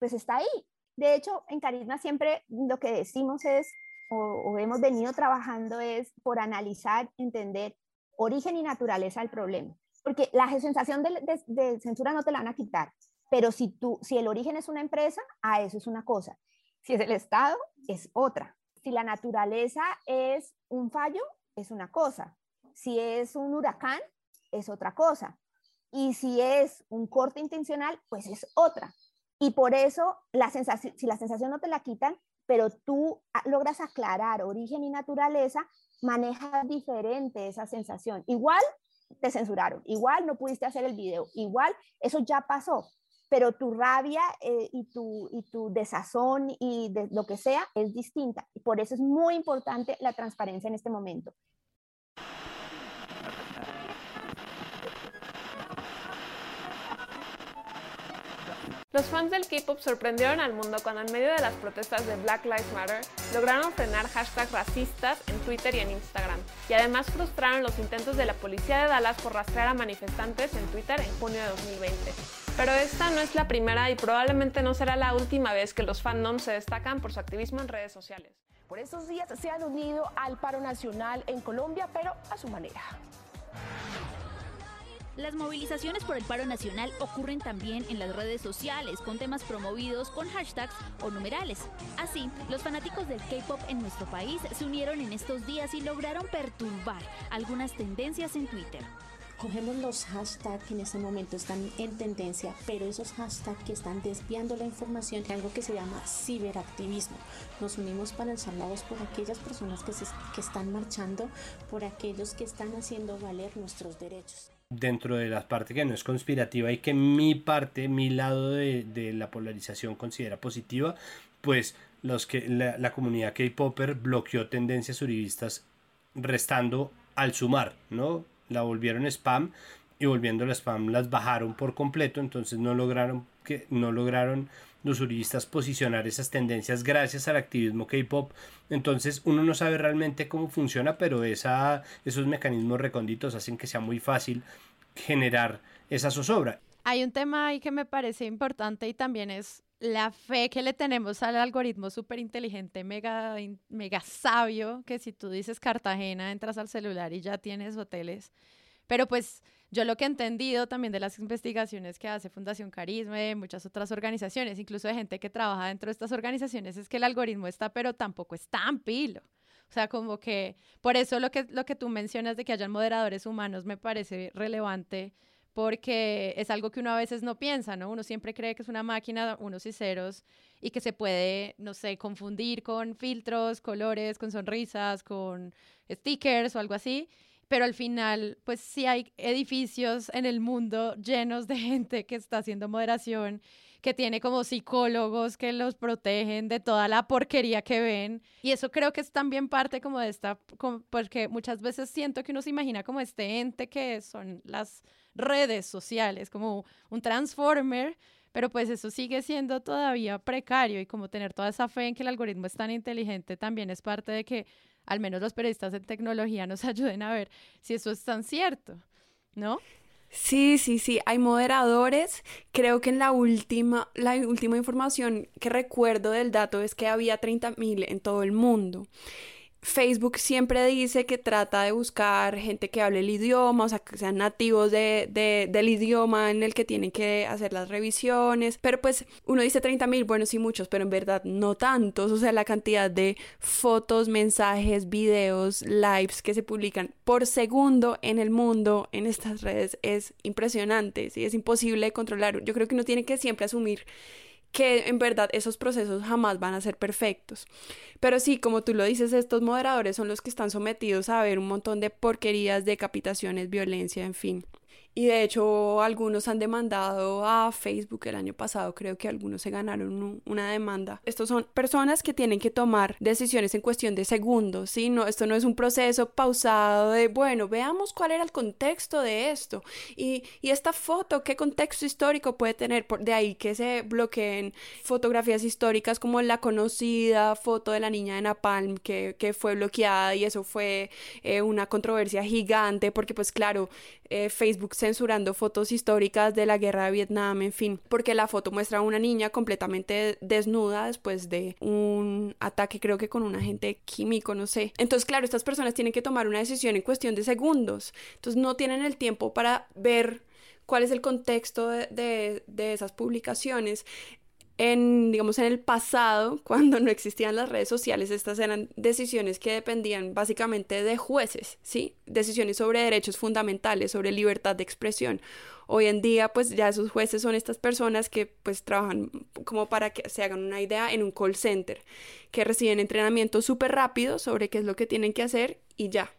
pues está ahí. De hecho, en Carisma siempre lo que decimos es, o, o hemos venido trabajando es por analizar, entender origen y naturaleza del problema. Porque la sensación de, censura no te la van a quitar, pero si, tú, si el origen es una empresa, a eso es una cosa. Si es el Estado, es otra. Si la naturaleza es un fallo, es una cosa. Si es un huracán, es otra cosa. Y si es un corte intencional, pues es otra. Y por eso, la si la sensación no te la quitan, pero tú logras aclarar origen y naturaleza, manejas diferente esa sensación. Igual te censuraron, igual no pudiste hacer el video, igual eso ya pasó, pero tu rabia eh, y, tu, y tu desazón y de, lo que sea es distinta. Y por eso es muy importante la transparencia en este momento. Los fans del K-pop sorprendieron al mundo cuando en medio de las protestas de Black Lives Matter lograron frenar hashtags racistas en Twitter y en Instagram, y además frustraron los intentos de la policía de Dallas por rastrear a manifestantes en Twitter en junio de 2020. Pero esta no es la primera y probablemente no será la última vez que los fandoms se destacan por su activismo en redes sociales. Por estos días se han unido al paro nacional en Colombia, pero a su manera. Las movilizaciones por el paro nacional ocurren también en las redes sociales, con temas promovidos con hashtags o numerales. Así, los fanáticos del K-Pop en nuestro país se unieron en estos días y lograron perturbar algunas tendencias en Twitter. Cogemos los hashtags que en este momento están en tendencia, pero esos hashtags que están desviando la información, algo que se llama ciberactivismo. Nos unimos para alzar la voz por aquellas personas que, que están marchando, por aquellos que están haciendo valer nuestros derechos dentro de la parte que no es conspirativa y que mi parte, mi lado de, la polarización considera positiva, pues los que la, comunidad K-Popper bloqueó tendencias uribistas restando al sumar, ¿no? La volvieron spam y volviendo la spam las bajaron por completo, entonces no lograron que no lograron los uribistas posicionar esas tendencias gracias al activismo K-pop. Entonces uno no sabe realmente cómo funciona, pero esa, esos mecanismos recónditos hacen que sea muy fácil generar esa zozobra. Hay un tema ahí que me parece importante y también es la fe que le tenemos al algoritmo súper inteligente, mega, mega sabio, que si tú dices Cartagena, entras al celular y ya tienes hoteles. Pero pues yo lo que he entendido también de las investigaciones que hace Fundación Carisma y muchas otras organizaciones, incluso de gente que trabaja dentro de estas organizaciones, es que el algoritmo está, pero tampoco es tan pilo. O sea, como que por eso lo que, lo que tú mencionas de que hayan moderadores humanos me parece relevante porque es algo que uno a veces no piensa, ¿no? Uno siempre cree que es una máquina, unos y ceros, y que se puede, no sé, confundir con filtros, colores, con sonrisas, con stickers o algo así pero al final, pues sí hay edificios en el mundo llenos de [laughs] gente que está haciendo moderación, que tiene como psicólogos que los protegen de toda la porquería que ven. Y eso creo que es también parte como de esta, porque muchas veces siento que uno se imagina como este ente que son las redes sociales, como un transformer, pero pues eso sigue siendo todavía precario y como tener toda esa fe en que el algoritmo es tan inteligente también es parte de que al menos los periodistas de tecnología nos [laughs] ayuden a ver si eso es tan cierto, ¿no? Sí, sí, sí, hay moderadores. Creo que en la última, la última información que recuerdo del dato es que había 30.000 en todo el mundo. Facebook siempre dice que trata de buscar gente que hable el idioma, o sea, que sean nativos de, del idioma en el que tienen que hacer las revisiones, pero pues uno dice 30 mil, bueno, sí muchos, pero en verdad no tantos, o sea, la cantidad de fotos, mensajes, videos, lives que se publican por segundo en el mundo en estas redes es impresionante, sí, es imposible de controlar. Yo creo que uno tiene que siempre asumir que en verdad esos procesos jamás van a ser perfectos. Pero sí, como tú lo dices, estos moderadores son los que están sometidos a ver un montón de porquerías, decapitaciones, violencia, en fin. Y de hecho algunos han demandado a Facebook el año pasado, creo que algunos se ganaron una demanda. Estos son personas que tienen que tomar decisiones en cuestión de segundos, ¿sí? No, esto no es un proceso pausado de, bueno, veamos cuál era el contexto de esto. Y, y esta foto, ¿qué contexto histórico puede tener? Por, de ahí que se bloqueen fotografías históricas como la conocida foto de la niña de Napalm que, que fue bloqueada y eso fue eh, una controversia gigante porque pues claro, eh, Facebook censurando fotos históricas de la guerra de Vietnam, en fin, porque la foto muestra a una niña completamente desnuda después de un ataque, creo que con un agente químico, no sé. Entonces, claro, estas personas tienen que tomar una decisión en cuestión de segundos, entonces no tienen el tiempo para ver cuál es el contexto de, de esas publicaciones en, digamos, en el pasado, [laughs] cuando no existían las redes sociales, estas eran decisiones que dependían básicamente de jueces, ¿sí? Decisiones sobre derechos fundamentales, sobre libertad de expresión. Hoy en día, pues ya esos jueces son estas personas que pues trabajan como para que se hagan una idea en un call center, que reciben entrenamiento súper rápido sobre qué es lo que tienen que hacer y ya.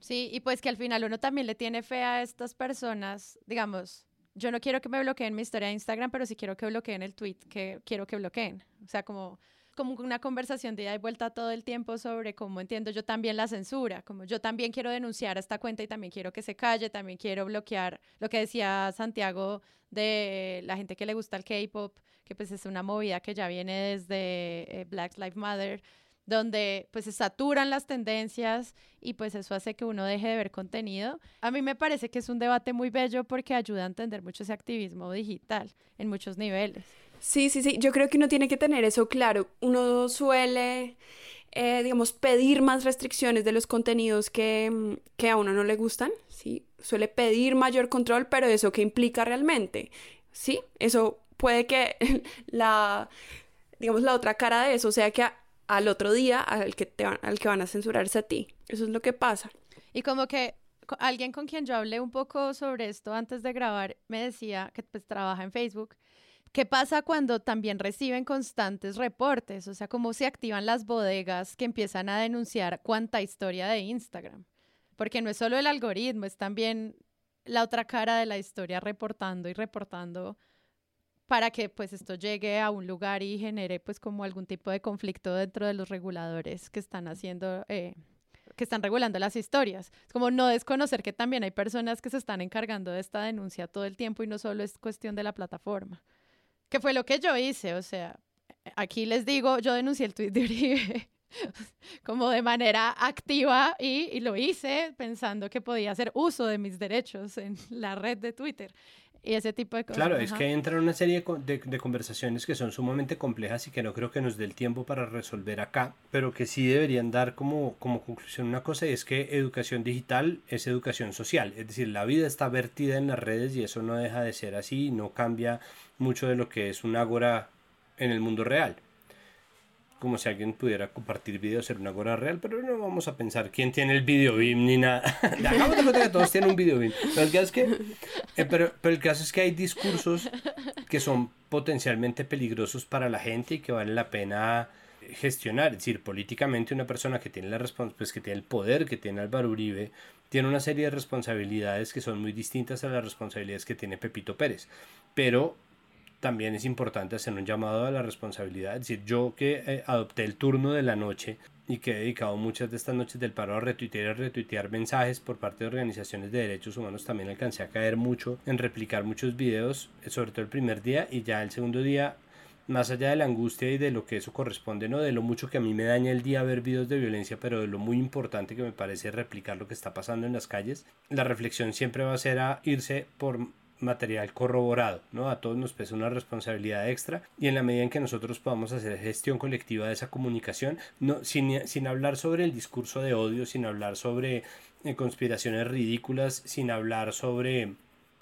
Sí, y pues que al final uno también le tiene fe a estas personas, digamos, yo no quiero que me bloqueen mi historia de Instagram, pero sí quiero que bloqueen el tweet que quiero que bloqueen. O sea, como, como una conversación de ida y vuelta todo el tiempo sobre cómo entiendo yo también la censura, como yo también quiero denunciar a esta cuenta y también quiero que se calle, también quiero bloquear lo que decía Santiago de la gente que le gusta el K-pop, que pues es una movida que ya viene desde eh, Black Lives Matter donde pues se saturan las tendencias y pues eso hace que uno deje de ver contenido. A mí me parece que es un debate muy bello porque ayuda a entender mucho ese activismo digital en muchos niveles. Sí, sí, sí, yo creo que uno tiene que tener eso claro. Uno suele, eh, digamos, pedir más restricciones de los contenidos que, que a uno no le gustan, ¿sí? Suele pedir mayor control, pero eso qué implica realmente, ¿sí? Eso puede que [laughs] la, digamos, la otra cara de eso sea que al otro día al que, te van, al que van a censurarse a ti. Eso es lo que pasa. Y como que alguien con quien yo hablé un poco sobre esto antes de grabar me decía que pues trabaja en Facebook. ¿Qué pasa cuando también reciben constantes reportes? O sea, cómo se activan las bodegas que empiezan a denunciar cuánta historia de Instagram. Porque no es solo el algoritmo, es también la otra cara de la historia reportando y reportando para que pues esto llegue a un lugar y genere pues como algún tipo de conflicto dentro de los reguladores que están haciendo, eh, que están regulando las historias. Es como no desconocer que también hay personas que se están encargando de esta denuncia todo el tiempo y no solo es cuestión de la plataforma. Que fue lo que yo hice, o sea, aquí les digo, yo denuncié el tweet de Uribe [laughs] como de manera activa y, y, lo hice pensando que podía hacer uso de mis derechos en la red de Twitter y ese tipo de cosas. Claro, es que entran una serie de, de, conversaciones que son sumamente complejas y que no creo que nos dé el tiempo para resolver acá, pero que sí deberían dar como, como conclusión una cosa y es que educación digital es educación social, es decir, la vida está vertida en las redes y eso no deja de ser así, no cambia mucho de lo que es un ágora en el mundo real como si alguien pudiera compartir videos en una agora real, pero no vamos a pensar quién tiene el video BIM ni nada. [laughs] Acabamos de cuenta que todos tienen un video BIM. Pero el, caso es que, eh, pero, pero el caso es que hay discursos que son potencialmente peligrosos para la gente y que vale la pena gestionar. Es decir, políticamente una persona que tiene, la pues, que tiene el poder que tiene Álvaro Uribe tiene una serie de responsabilidades que son muy distintas a las responsabilidades que tiene Pepito Pérez. Pero también es importante hacer un llamado a la responsabilidad. Es decir, yo que eh, adopté el turno de la noche y que he dedicado muchas de estas noches del paro a retuitear y retuitear mensajes por parte de organizaciones de derechos humanos, también alcancé a caer mucho en replicar muchos videos, sobre todo el primer día y ya el segundo día más allá de la angustia y de lo que eso corresponde, no de lo mucho que a mí me daña el día ver videos de violencia, pero de lo muy importante que me parece replicar lo que está pasando en las calles, la reflexión siempre va a ser a irse por material corroborado, ¿no? A todos nos pesa una responsabilidad extra y en la medida en que nosotros podamos hacer gestión colectiva de esa comunicación, no, sin, sin hablar sobre el discurso de odio, sin hablar sobre eh, conspiraciones ridículas, sin hablar sobre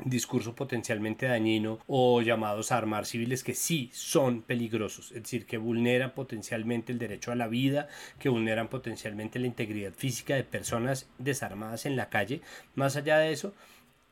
discurso potencialmente dañino o llamados a armar civiles que sí son peligrosos, es decir, que vulneran potencialmente el derecho a la vida, que vulneran potencialmente la integridad física de personas desarmadas en la calle. Más allá de eso,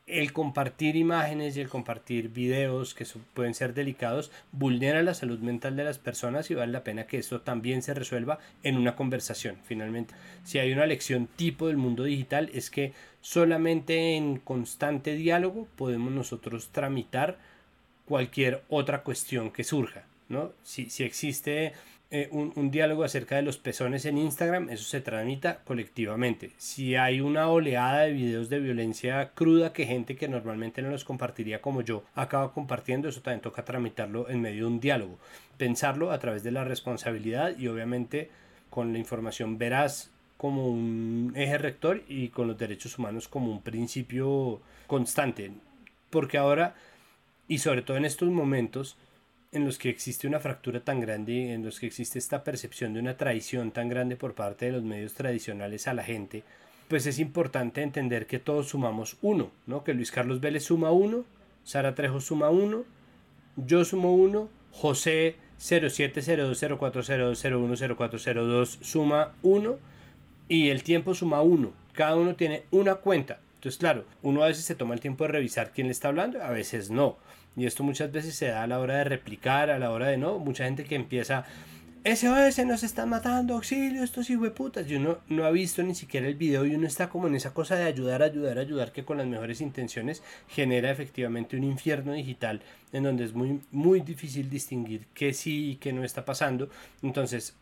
el compartir imágenes y el compartir videos que pueden ser delicados vulnera la salud mental de las personas y vale la pena que esto también se resuelva en una conversación. Finalmente, si hay una lección tipo del mundo digital es que solamente en constante diálogo podemos nosotros tramitar cualquier otra cuestión que surja. ¿no? Si, si existe eh, un, diálogo acerca de los pezones en Instagram, eso se tramita colectivamente. Si hay una oleada de videos de violencia cruda que gente que normalmente no los compartiría como yo acaba compartiendo, eso también toca tramitarlo en medio de un diálogo. Pensarlo a través de la responsabilidad y obviamente con la información veraz como un eje rector y con los derechos humanos como un principio constante. Porque ahora, y sobre todo en estos momentos, en los que existe una fractura tan grande, en los que existe esta percepción de una traición tan grande por parte de los medios tradicionales a la gente, pues es importante entender que todos sumamos uno, ¿no? Que Luis Carlos Vélez suma uno, Sara Trejo suma uno, yo sumo uno, José 07020402010402 suma uno y el tiempo suma uno. Cada uno tiene una cuenta. Entonces, claro, uno a veces se toma el tiempo de revisar quién le está hablando, a veces no. Y esto muchas veces se da a la hora de replicar, a la hora de no, mucha gente que empieza, SOS nos están matando, auxilio, estos putas. Y uno no ha visto ni siquiera el video y uno está como en esa cosa de ayudar, ayudar, ayudar, que con las mejores intenciones genera efectivamente un infierno digital en donde es muy, muy difícil distinguir qué sí y qué no está pasando. Entonces,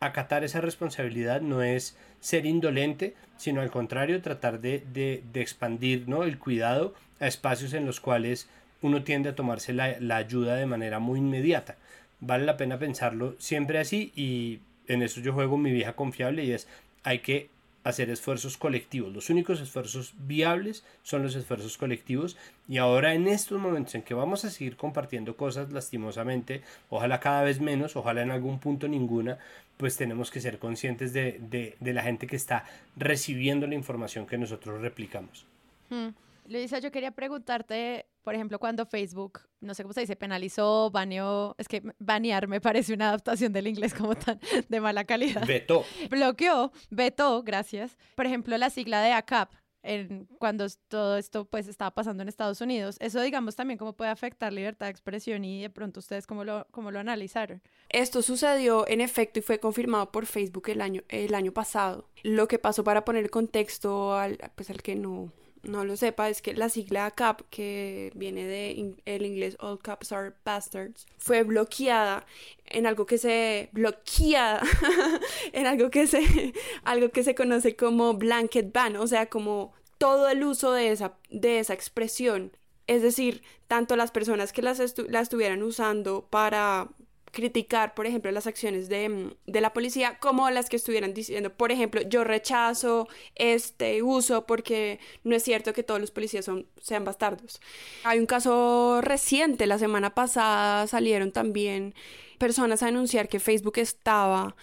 acatar esa responsabilidad no es ser indolente, sino al contrario, tratar de, de, de expandir ¿no? el cuidado a espacios en los cuales uno tiende a tomarse la, ayuda de manera muy inmediata. Vale la pena pensarlo siempre así y en eso yo juego mi vieja confiable y es hay que hacer esfuerzos colectivos. Los únicos esfuerzos viables son los esfuerzos colectivos y ahora en estos momentos en que vamos a seguir compartiendo cosas lastimosamente, ojalá cada vez menos, ojalá en algún punto ninguna, pues tenemos que ser conscientes de, la gente que está recibiendo la información que nosotros replicamos. Hmm. Luisa, yo quería preguntarte, por ejemplo, cuando Facebook, no sé cómo se dice, penalizó, baneó, es que banear me parece una adaptación del inglés como tan [laughs] de mala calidad. Vetó. Bloqueó, vetó, gracias. Por ejemplo, la sigla de ACAP, en, cuando todo esto pues estaba pasando en Estados Unidos. Eso digamos también cómo puede afectar libertad de expresión y de pronto ustedes cómo lo, cómo lo analizaron. Esto sucedió en efecto y fue confirmado por Facebook el año, el año pasado. Lo que pasó para poner contexto al, pues, al que no, no lo sepa, es que la sigla CAP, que viene de el inglés All Caps Are Bastards, fue bloqueada en algo que se bloqueada [laughs] en algo que se algo que se conoce como blanket ban, o sea, como todo el uso de esa de esa expresión. Es decir, tanto las personas que las la estuvieran usando para criticar, por ejemplo, las acciones de, de, la policía, como las que estuvieran diciendo, por ejemplo, yo rechazo este uso porque no es cierto que todos los policías son, sean bastardos. Hay un caso reciente, la semana pasada salieron también personas a anunciar que Facebook estaba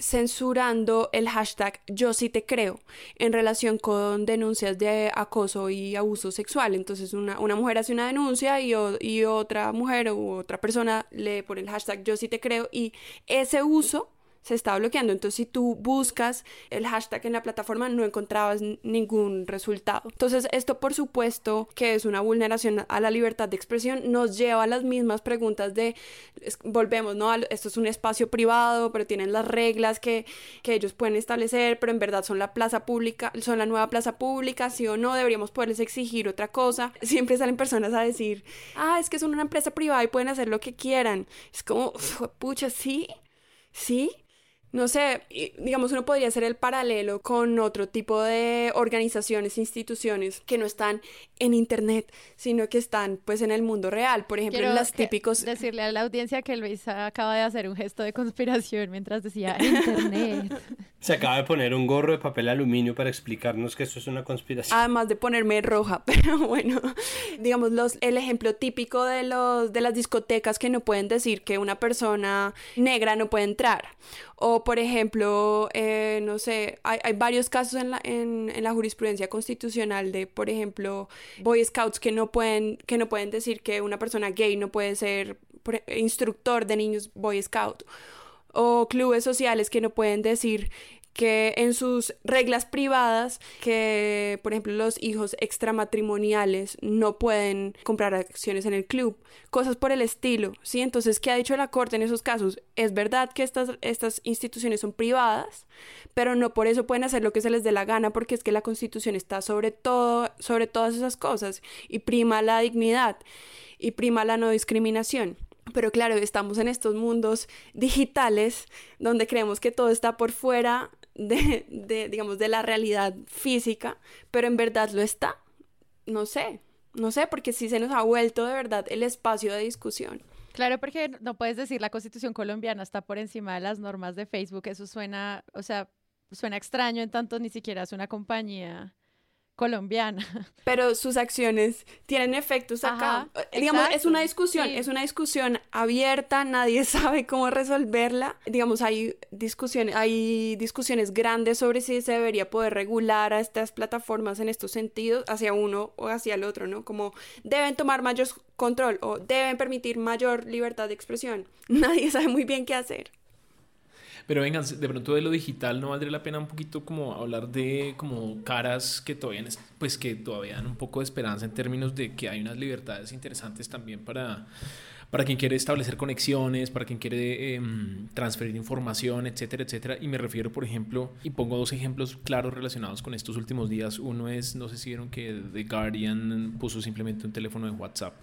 censurando el hashtag yo sí te creo en relación con denuncias de acoso y abuso sexual. Entonces una, una mujer hace una denuncia y, y otra mujer u otra persona le pone el hashtag yo sí te creo y ese uso se estaba bloqueando. Entonces, si tú buscas el hashtag en la plataforma, no encontrabas ningún resultado. Entonces, esto por supuesto que es una vulneración a la libertad de expresión, nos lleva a las mismas preguntas de, volvemos, ¿no? Esto es un espacio privado, pero tienen las reglas que, que ellos pueden establecer, pero en verdad son la plaza pública, son la nueva plaza pública, sí o no, deberíamos poderles exigir otra cosa. Siempre salen personas a decir, ah, es que son una empresa privada y pueden hacer lo que quieran. Es como, pucha, sí, sí, no sé, digamos, uno podría hacer el paralelo con otro tipo de organizaciones, instituciones que no están en internet, sino que están pues en el mundo real. Por ejemplo, en las típicos... Decirle a la audiencia que Luis acaba de hacer un gesto de conspiración mientras decía [laughs] internet. Se acaba de poner un gorro de papel aluminio para explicarnos que eso es una conspiración. Además de ponerme roja, [laughs] pero bueno, digamos, los, el ejemplo típico de, los, de las discotecas que no pueden decir que una persona negra no puede entrar o, por ejemplo, eh, no sé, hay, hay, varios casos en la, en, en la jurisprudencia constitucional de, por ejemplo, Boy Scouts que no pueden, que no pueden decir que una persona gay no puede ser instructor de niños Boy Scout o clubes sociales que no pueden decir que en sus reglas privadas, que por ejemplo los hijos extramatrimoniales no pueden comprar acciones en el club, cosas por el estilo, ¿sí? Entonces, ¿qué ha dicho la Corte en esos casos? Es verdad que estas, estas instituciones son privadas, pero no por eso pueden hacer lo que se les dé la gana, porque es que la Constitución está sobre todo, sobre todas esas cosas y prima la dignidad y prima la no discriminación. Pero claro, estamos en estos mundos digitales donde creemos que todo está por fuera de, de, digamos, de la realidad física, pero en verdad lo está. No sé, no sé, porque sí se nos ha vuelto de verdad el espacio de discusión. Claro, porque no puedes decir la constitución colombiana está por encima de las normas de Facebook. Eso suena, o sea, suena extraño en tanto ni siquiera es una compañía colombiana. Pero sus acciones tienen efectos acá. Eh, digamos, es una discusión, es una discusión abierta, nadie [laughs] sabe cómo resolverla. Digamos, hay discusiones, hay discusiones grandes sobre si se debería poder regular a estas plataformas en estos sentidos, hacia uno o hacia el otro, ¿no? Como deben tomar mayor control o deben permitir mayor libertad de expresión. [laughs] Nadie sabe muy bien qué hacer. Pero vengan, de pronto de lo digital no valdría la pena un poquito como hablar de como caras que todavía, pues que todavía dan un poco de esperanza en términos de que hay unas libertades interesantes también para, para quien quiere establecer conexiones, para quien quiere em, transferir información, etcétera, etcétera. Y me refiero, por ejemplo, y pongo dos ejemplos claros relacionados con estos últimos días. Uno es, no sé si vieron que The Guardian puso simplemente un teléfono de WhatsApp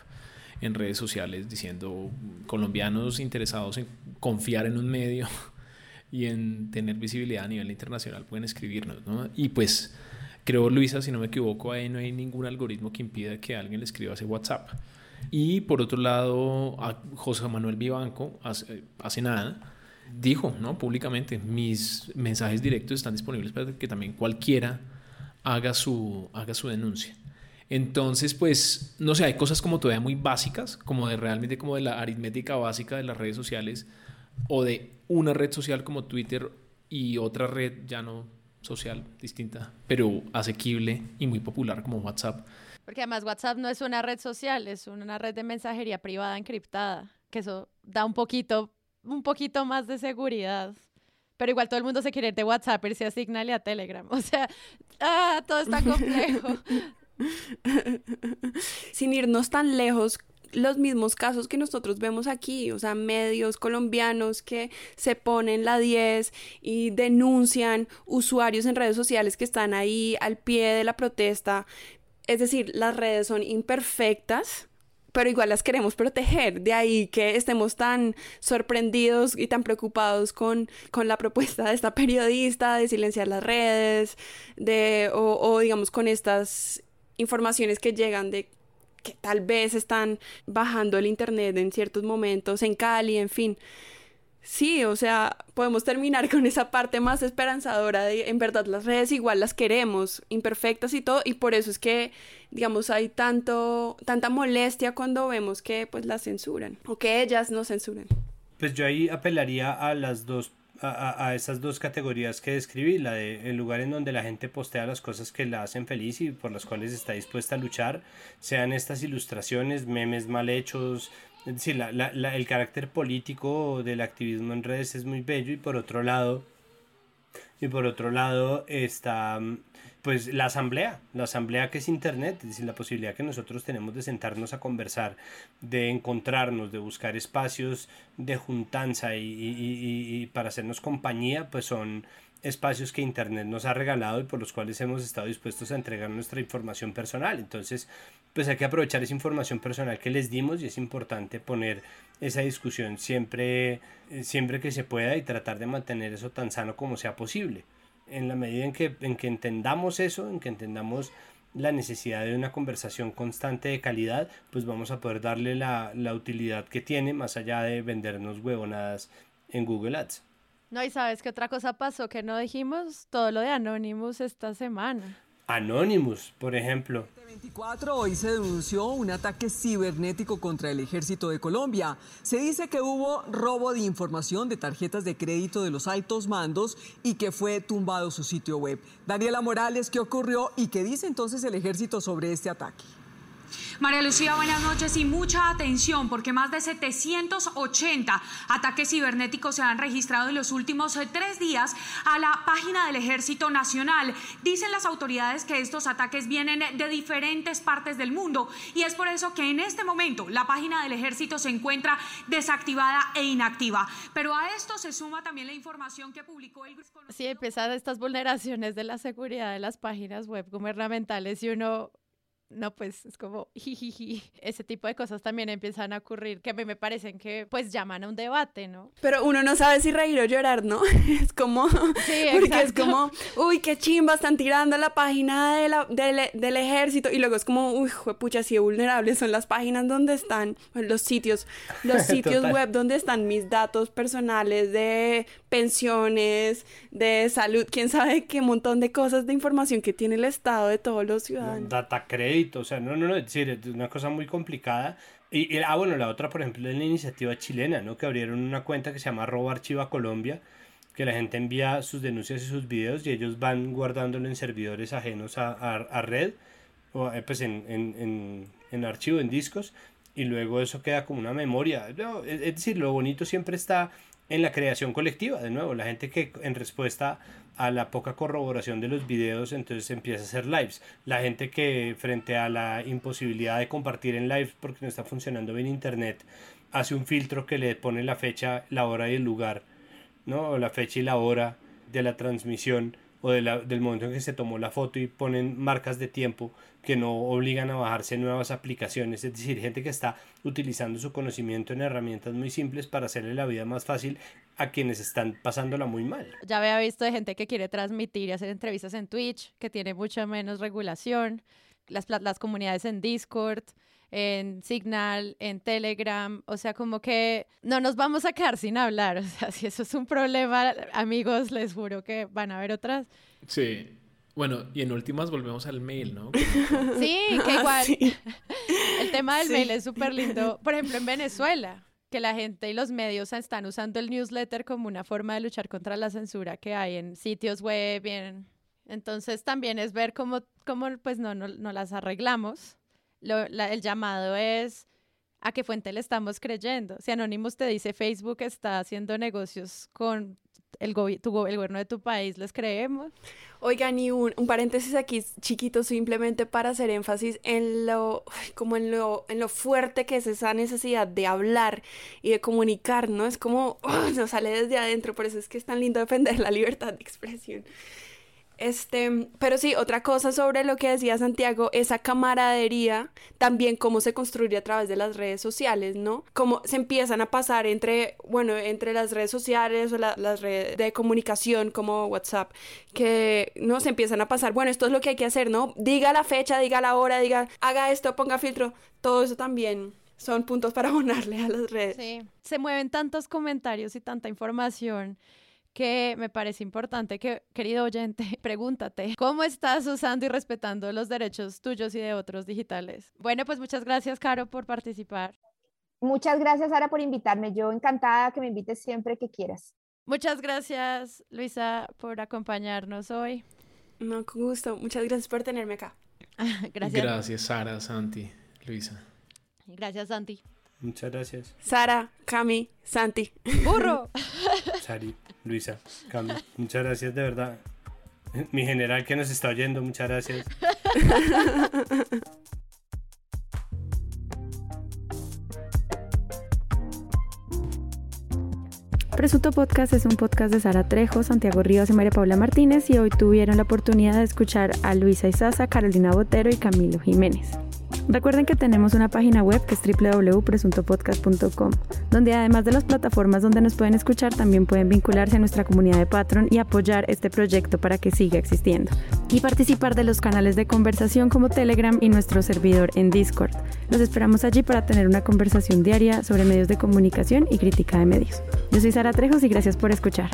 en redes sociales diciendo colombianos interesados en confiar en un medio y en tener visibilidad a nivel internacional pueden escribirnos, ¿no? Y pues creo, Luisa, si no me equivoco, ahí no hay ningún algoritmo que impida que alguien le escriba ese WhatsApp. Y por otro lado, a José Manuel Vivanco, hace, hace nada, dijo, ¿no? Públicamente, mis mensajes directos están disponibles para que también cualquiera haga su, haga su denuncia. Entonces, pues, no sé, hay cosas como todavía muy básicas, como de realmente como de la aritmética básica de las redes sociales, o de una red social como Twitter y otra red ya no social distinta, pero asequible y muy popular como WhatsApp. Porque además WhatsApp no es una red social, es una red de mensajería privada encriptada, que eso da un poquito, un poquito más de seguridad. Pero igual todo el mundo se quiere ir de WhatsApp, irse a Signal y a Telegram. [laughs] O sea, ah, todo está complejo. [laughs] Sin irnos tan lejos, los mismos casos que nosotros vemos aquí, o sea, medios colombianos que se ponen la 10 y denuncian usuarios en redes sociales que están ahí al pie de la protesta. Es decir, las redes son imperfectas, pero igual las queremos proteger. De ahí que estemos tan sorprendidos y tan preocupados con, con la propuesta de esta periodista de silenciar las redes, de, o, o digamos con estas informaciones que llegan de que tal vez están bajando el internet en ciertos momentos, en Cali, en fin. Sí, o sea, podemos terminar con esa parte más esperanzadora de, en verdad, las redes igual las queremos, imperfectas y todo, y por eso es que, digamos, hay tanto, tanta molestia cuando vemos que, pues, las censuran, o que ellas no censuran. Pues yo ahí apelaría a las dos a, esas dos categorías que describí, la de el lugar en donde la gente postea las cosas que la hacen feliz y por las cuales está dispuesta a luchar, sean estas ilustraciones, memes mal hechos, es decir, el carácter político del activismo en redes es muy bello y por otro lado, y por otro lado está pues la asamblea, la asamblea que es internet, es decir, la posibilidad que nosotros tenemos de sentarnos a conversar, de encontrarnos, de buscar espacios de juntanza y, para hacernos compañía, pues son espacios que internet nos ha regalado y por los cuales hemos estado dispuestos a entregar nuestra información personal. Entonces, pues hay que aprovechar esa información personal que les dimos y es importante poner esa discusión siempre, siempre que se pueda y tratar de mantener eso tan sano como sea posible en la medida en que, en que entendamos eso, en que entendamos la necesidad de una conversación constante de calidad, pues vamos a poder darle la, la utilidad que tiene más allá de vendernos huevonadas en Google Ads. No, y sabes qué otra cosa pasó que no dijimos, todo lo de Anonymous esta semana. Anonymous, por ejemplo. 24 hoy se denunció un ataque cibernético contra el ejército de Colombia. Se dice que hubo robo de información de tarjetas de crédito de los altos mandos y que fue tumbado su sitio web. Daniela Morales, ¿qué ocurrió y qué dice entonces el ejército sobre este ataque? María Lucía, buenas noches y mucha atención porque más de 780 ataques cibernéticos se han registrado en los últimos eh, tres días a la página del Ejército Nacional. Dicen las autoridades que estos ataques vienen de diferentes partes del mundo y es por eso que en este momento la página del Ejército se encuentra desactivada e inactiva. Pero a esto se suma también la información que publicó el grupo. Sí, empiezan estas vulneraciones de la seguridad de las páginas web gubernamentales y uno no, pues es como [laughs] jijiji. Ese tipo de cosas también empiezan a ocurrir que a mí me parecen que pues llaman a un debate, ¿no? Pero uno no sabe si reír o llorar, ¿no? [laughs] Es como, sí, [laughs] porque es como, uy, qué chimba, están tirando la página de la, del ejército y luego es como, uy, pucha, si vulnerables son las páginas donde están pues, los sitios, los sitios web donde están mis datos personales de pensiones, de salud, quién sabe qué montón de cosas de información que tiene el Estado de todos los ciudadanos. Data o sea, no, no, no, es decir, es una cosa muy complicada. Y, ah, bueno, la otra, por ejemplo, es la iniciativa chilena, ¿no? Que abrieron una cuenta que se llama Arroba Archiva Colombia, que la gente envía sus denuncias y sus videos y ellos van guardándolo en servidores ajenos a, a, red, o eh, pues en, en, en, en, archivo, en discos, y luego eso queda como una memoria. No, es decir, lo bonito siempre está en la creación colectiva, de nuevo, la gente que en respuesta a la poca corroboración de los videos, entonces empieza a hacer lives. La gente que frente a la imposibilidad de compartir en live porque no está funcionando bien internet, hace un filtro que le pone la fecha, la hora y el lugar, ¿no? O la fecha y la hora de la transmisión o de la, del momento en que se tomó la foto y ponen marcas de tiempo que no obligan a bajarse nuevas aplicaciones, es decir, gente que está utilizando su conocimiento en herramientas muy simples para hacerle la vida más fácil a quienes están pasándola muy mal. Ya había visto de gente que quiere transmitir y hacer entrevistas en Twitch, que tiene mucha menos regulación, las, las comunidades en Discord, en Signal, en Telegram, o sea, como que no nos vamos a quedar sin hablar, [laughs] o sea, si eso es un problema, amigos, les juro que van a haber otras. Sí, bueno, y en últimas volvemos al mail, ¿no? Sí, que [laughs] igual. [laughs] El tema del mail es súper lindo. Por ejemplo, en Venezuela, que la gente y los medios están usando el newsletter como una forma de luchar contra la censura que hay en sitios web. Entonces también es ver cómo, cómo pues no, no, no las arreglamos. el llamado es a qué fuente le estamos creyendo. Si Anonymous te dice Facebook está haciendo negocios con el, el gobierno de tu país, ¿les creemos? Oigan, y un, paréntesis aquí chiquito simplemente para hacer énfasis en lo, como en lo, en lo fuerte que es esa necesidad de hablar y de comunicar, ¿no? Es como, [laughs] nos sale desde adentro, por eso es que es tan lindo defender la libertad de expresión. Este, pero sí, otra cosa sobre lo que decía Santiago, esa camaradería, también cómo se construye a través de las redes sociales, ¿no? Cómo se empiezan a pasar entre, bueno, entre las redes sociales o las redes de comunicación como WhatsApp, que no se empiezan a pasar, bueno, esto es lo que hay que hacer, ¿no? Diga la fecha, diga la hora, diga, haga esto, ponga filtro, todo eso también son puntos para abonarle a las redes. Sí, se mueven tantos comentarios y tanta información que me parece importante que, querido oyente, [laughs] pregúntate, ¿cómo estás usando y respetando los derechos tuyos y de otros digitales? Bueno, pues muchas gracias, Caro, por participar. Muchas gracias, Sara, por invitarme. Yo encantada que me invites siempre que quieras. Muchas gracias, Luisa, por acompañarnos hoy. No, con gusto. Muchas gracias por tenerme acá. [laughs] gracias. Gracias, Sara, Santi, Luisa. Gracias, Santi. Muchas gracias. Sara, Cami, Santi. Burro. [laughs] Sari. Luisa, Cami, muchas gracias de verdad. [laughs] Mi general que nos está oyendo, muchas gracias. Presunto Podcast es un podcast de Sara Trejo, Santiago Ríos y María Paula Martínez y hoy tuvieron la oportunidad de escuchar a Luisa Isaza, Carolina Botero y Camilo Jiménez. Recuerden que tenemos una página web que es www.presuntopodcast.com, donde además de las plataformas donde nos pueden escuchar, también pueden vincularse a nuestra comunidad de Patreon y apoyar este proyecto para que siga existiendo. Y participar de los canales de conversación como Telegram y nuestro servidor en Discord. Los esperamos allí para tener una conversación diaria sobre medios de comunicación y crítica de medios. Yo soy Sara Trejos y gracias por escuchar.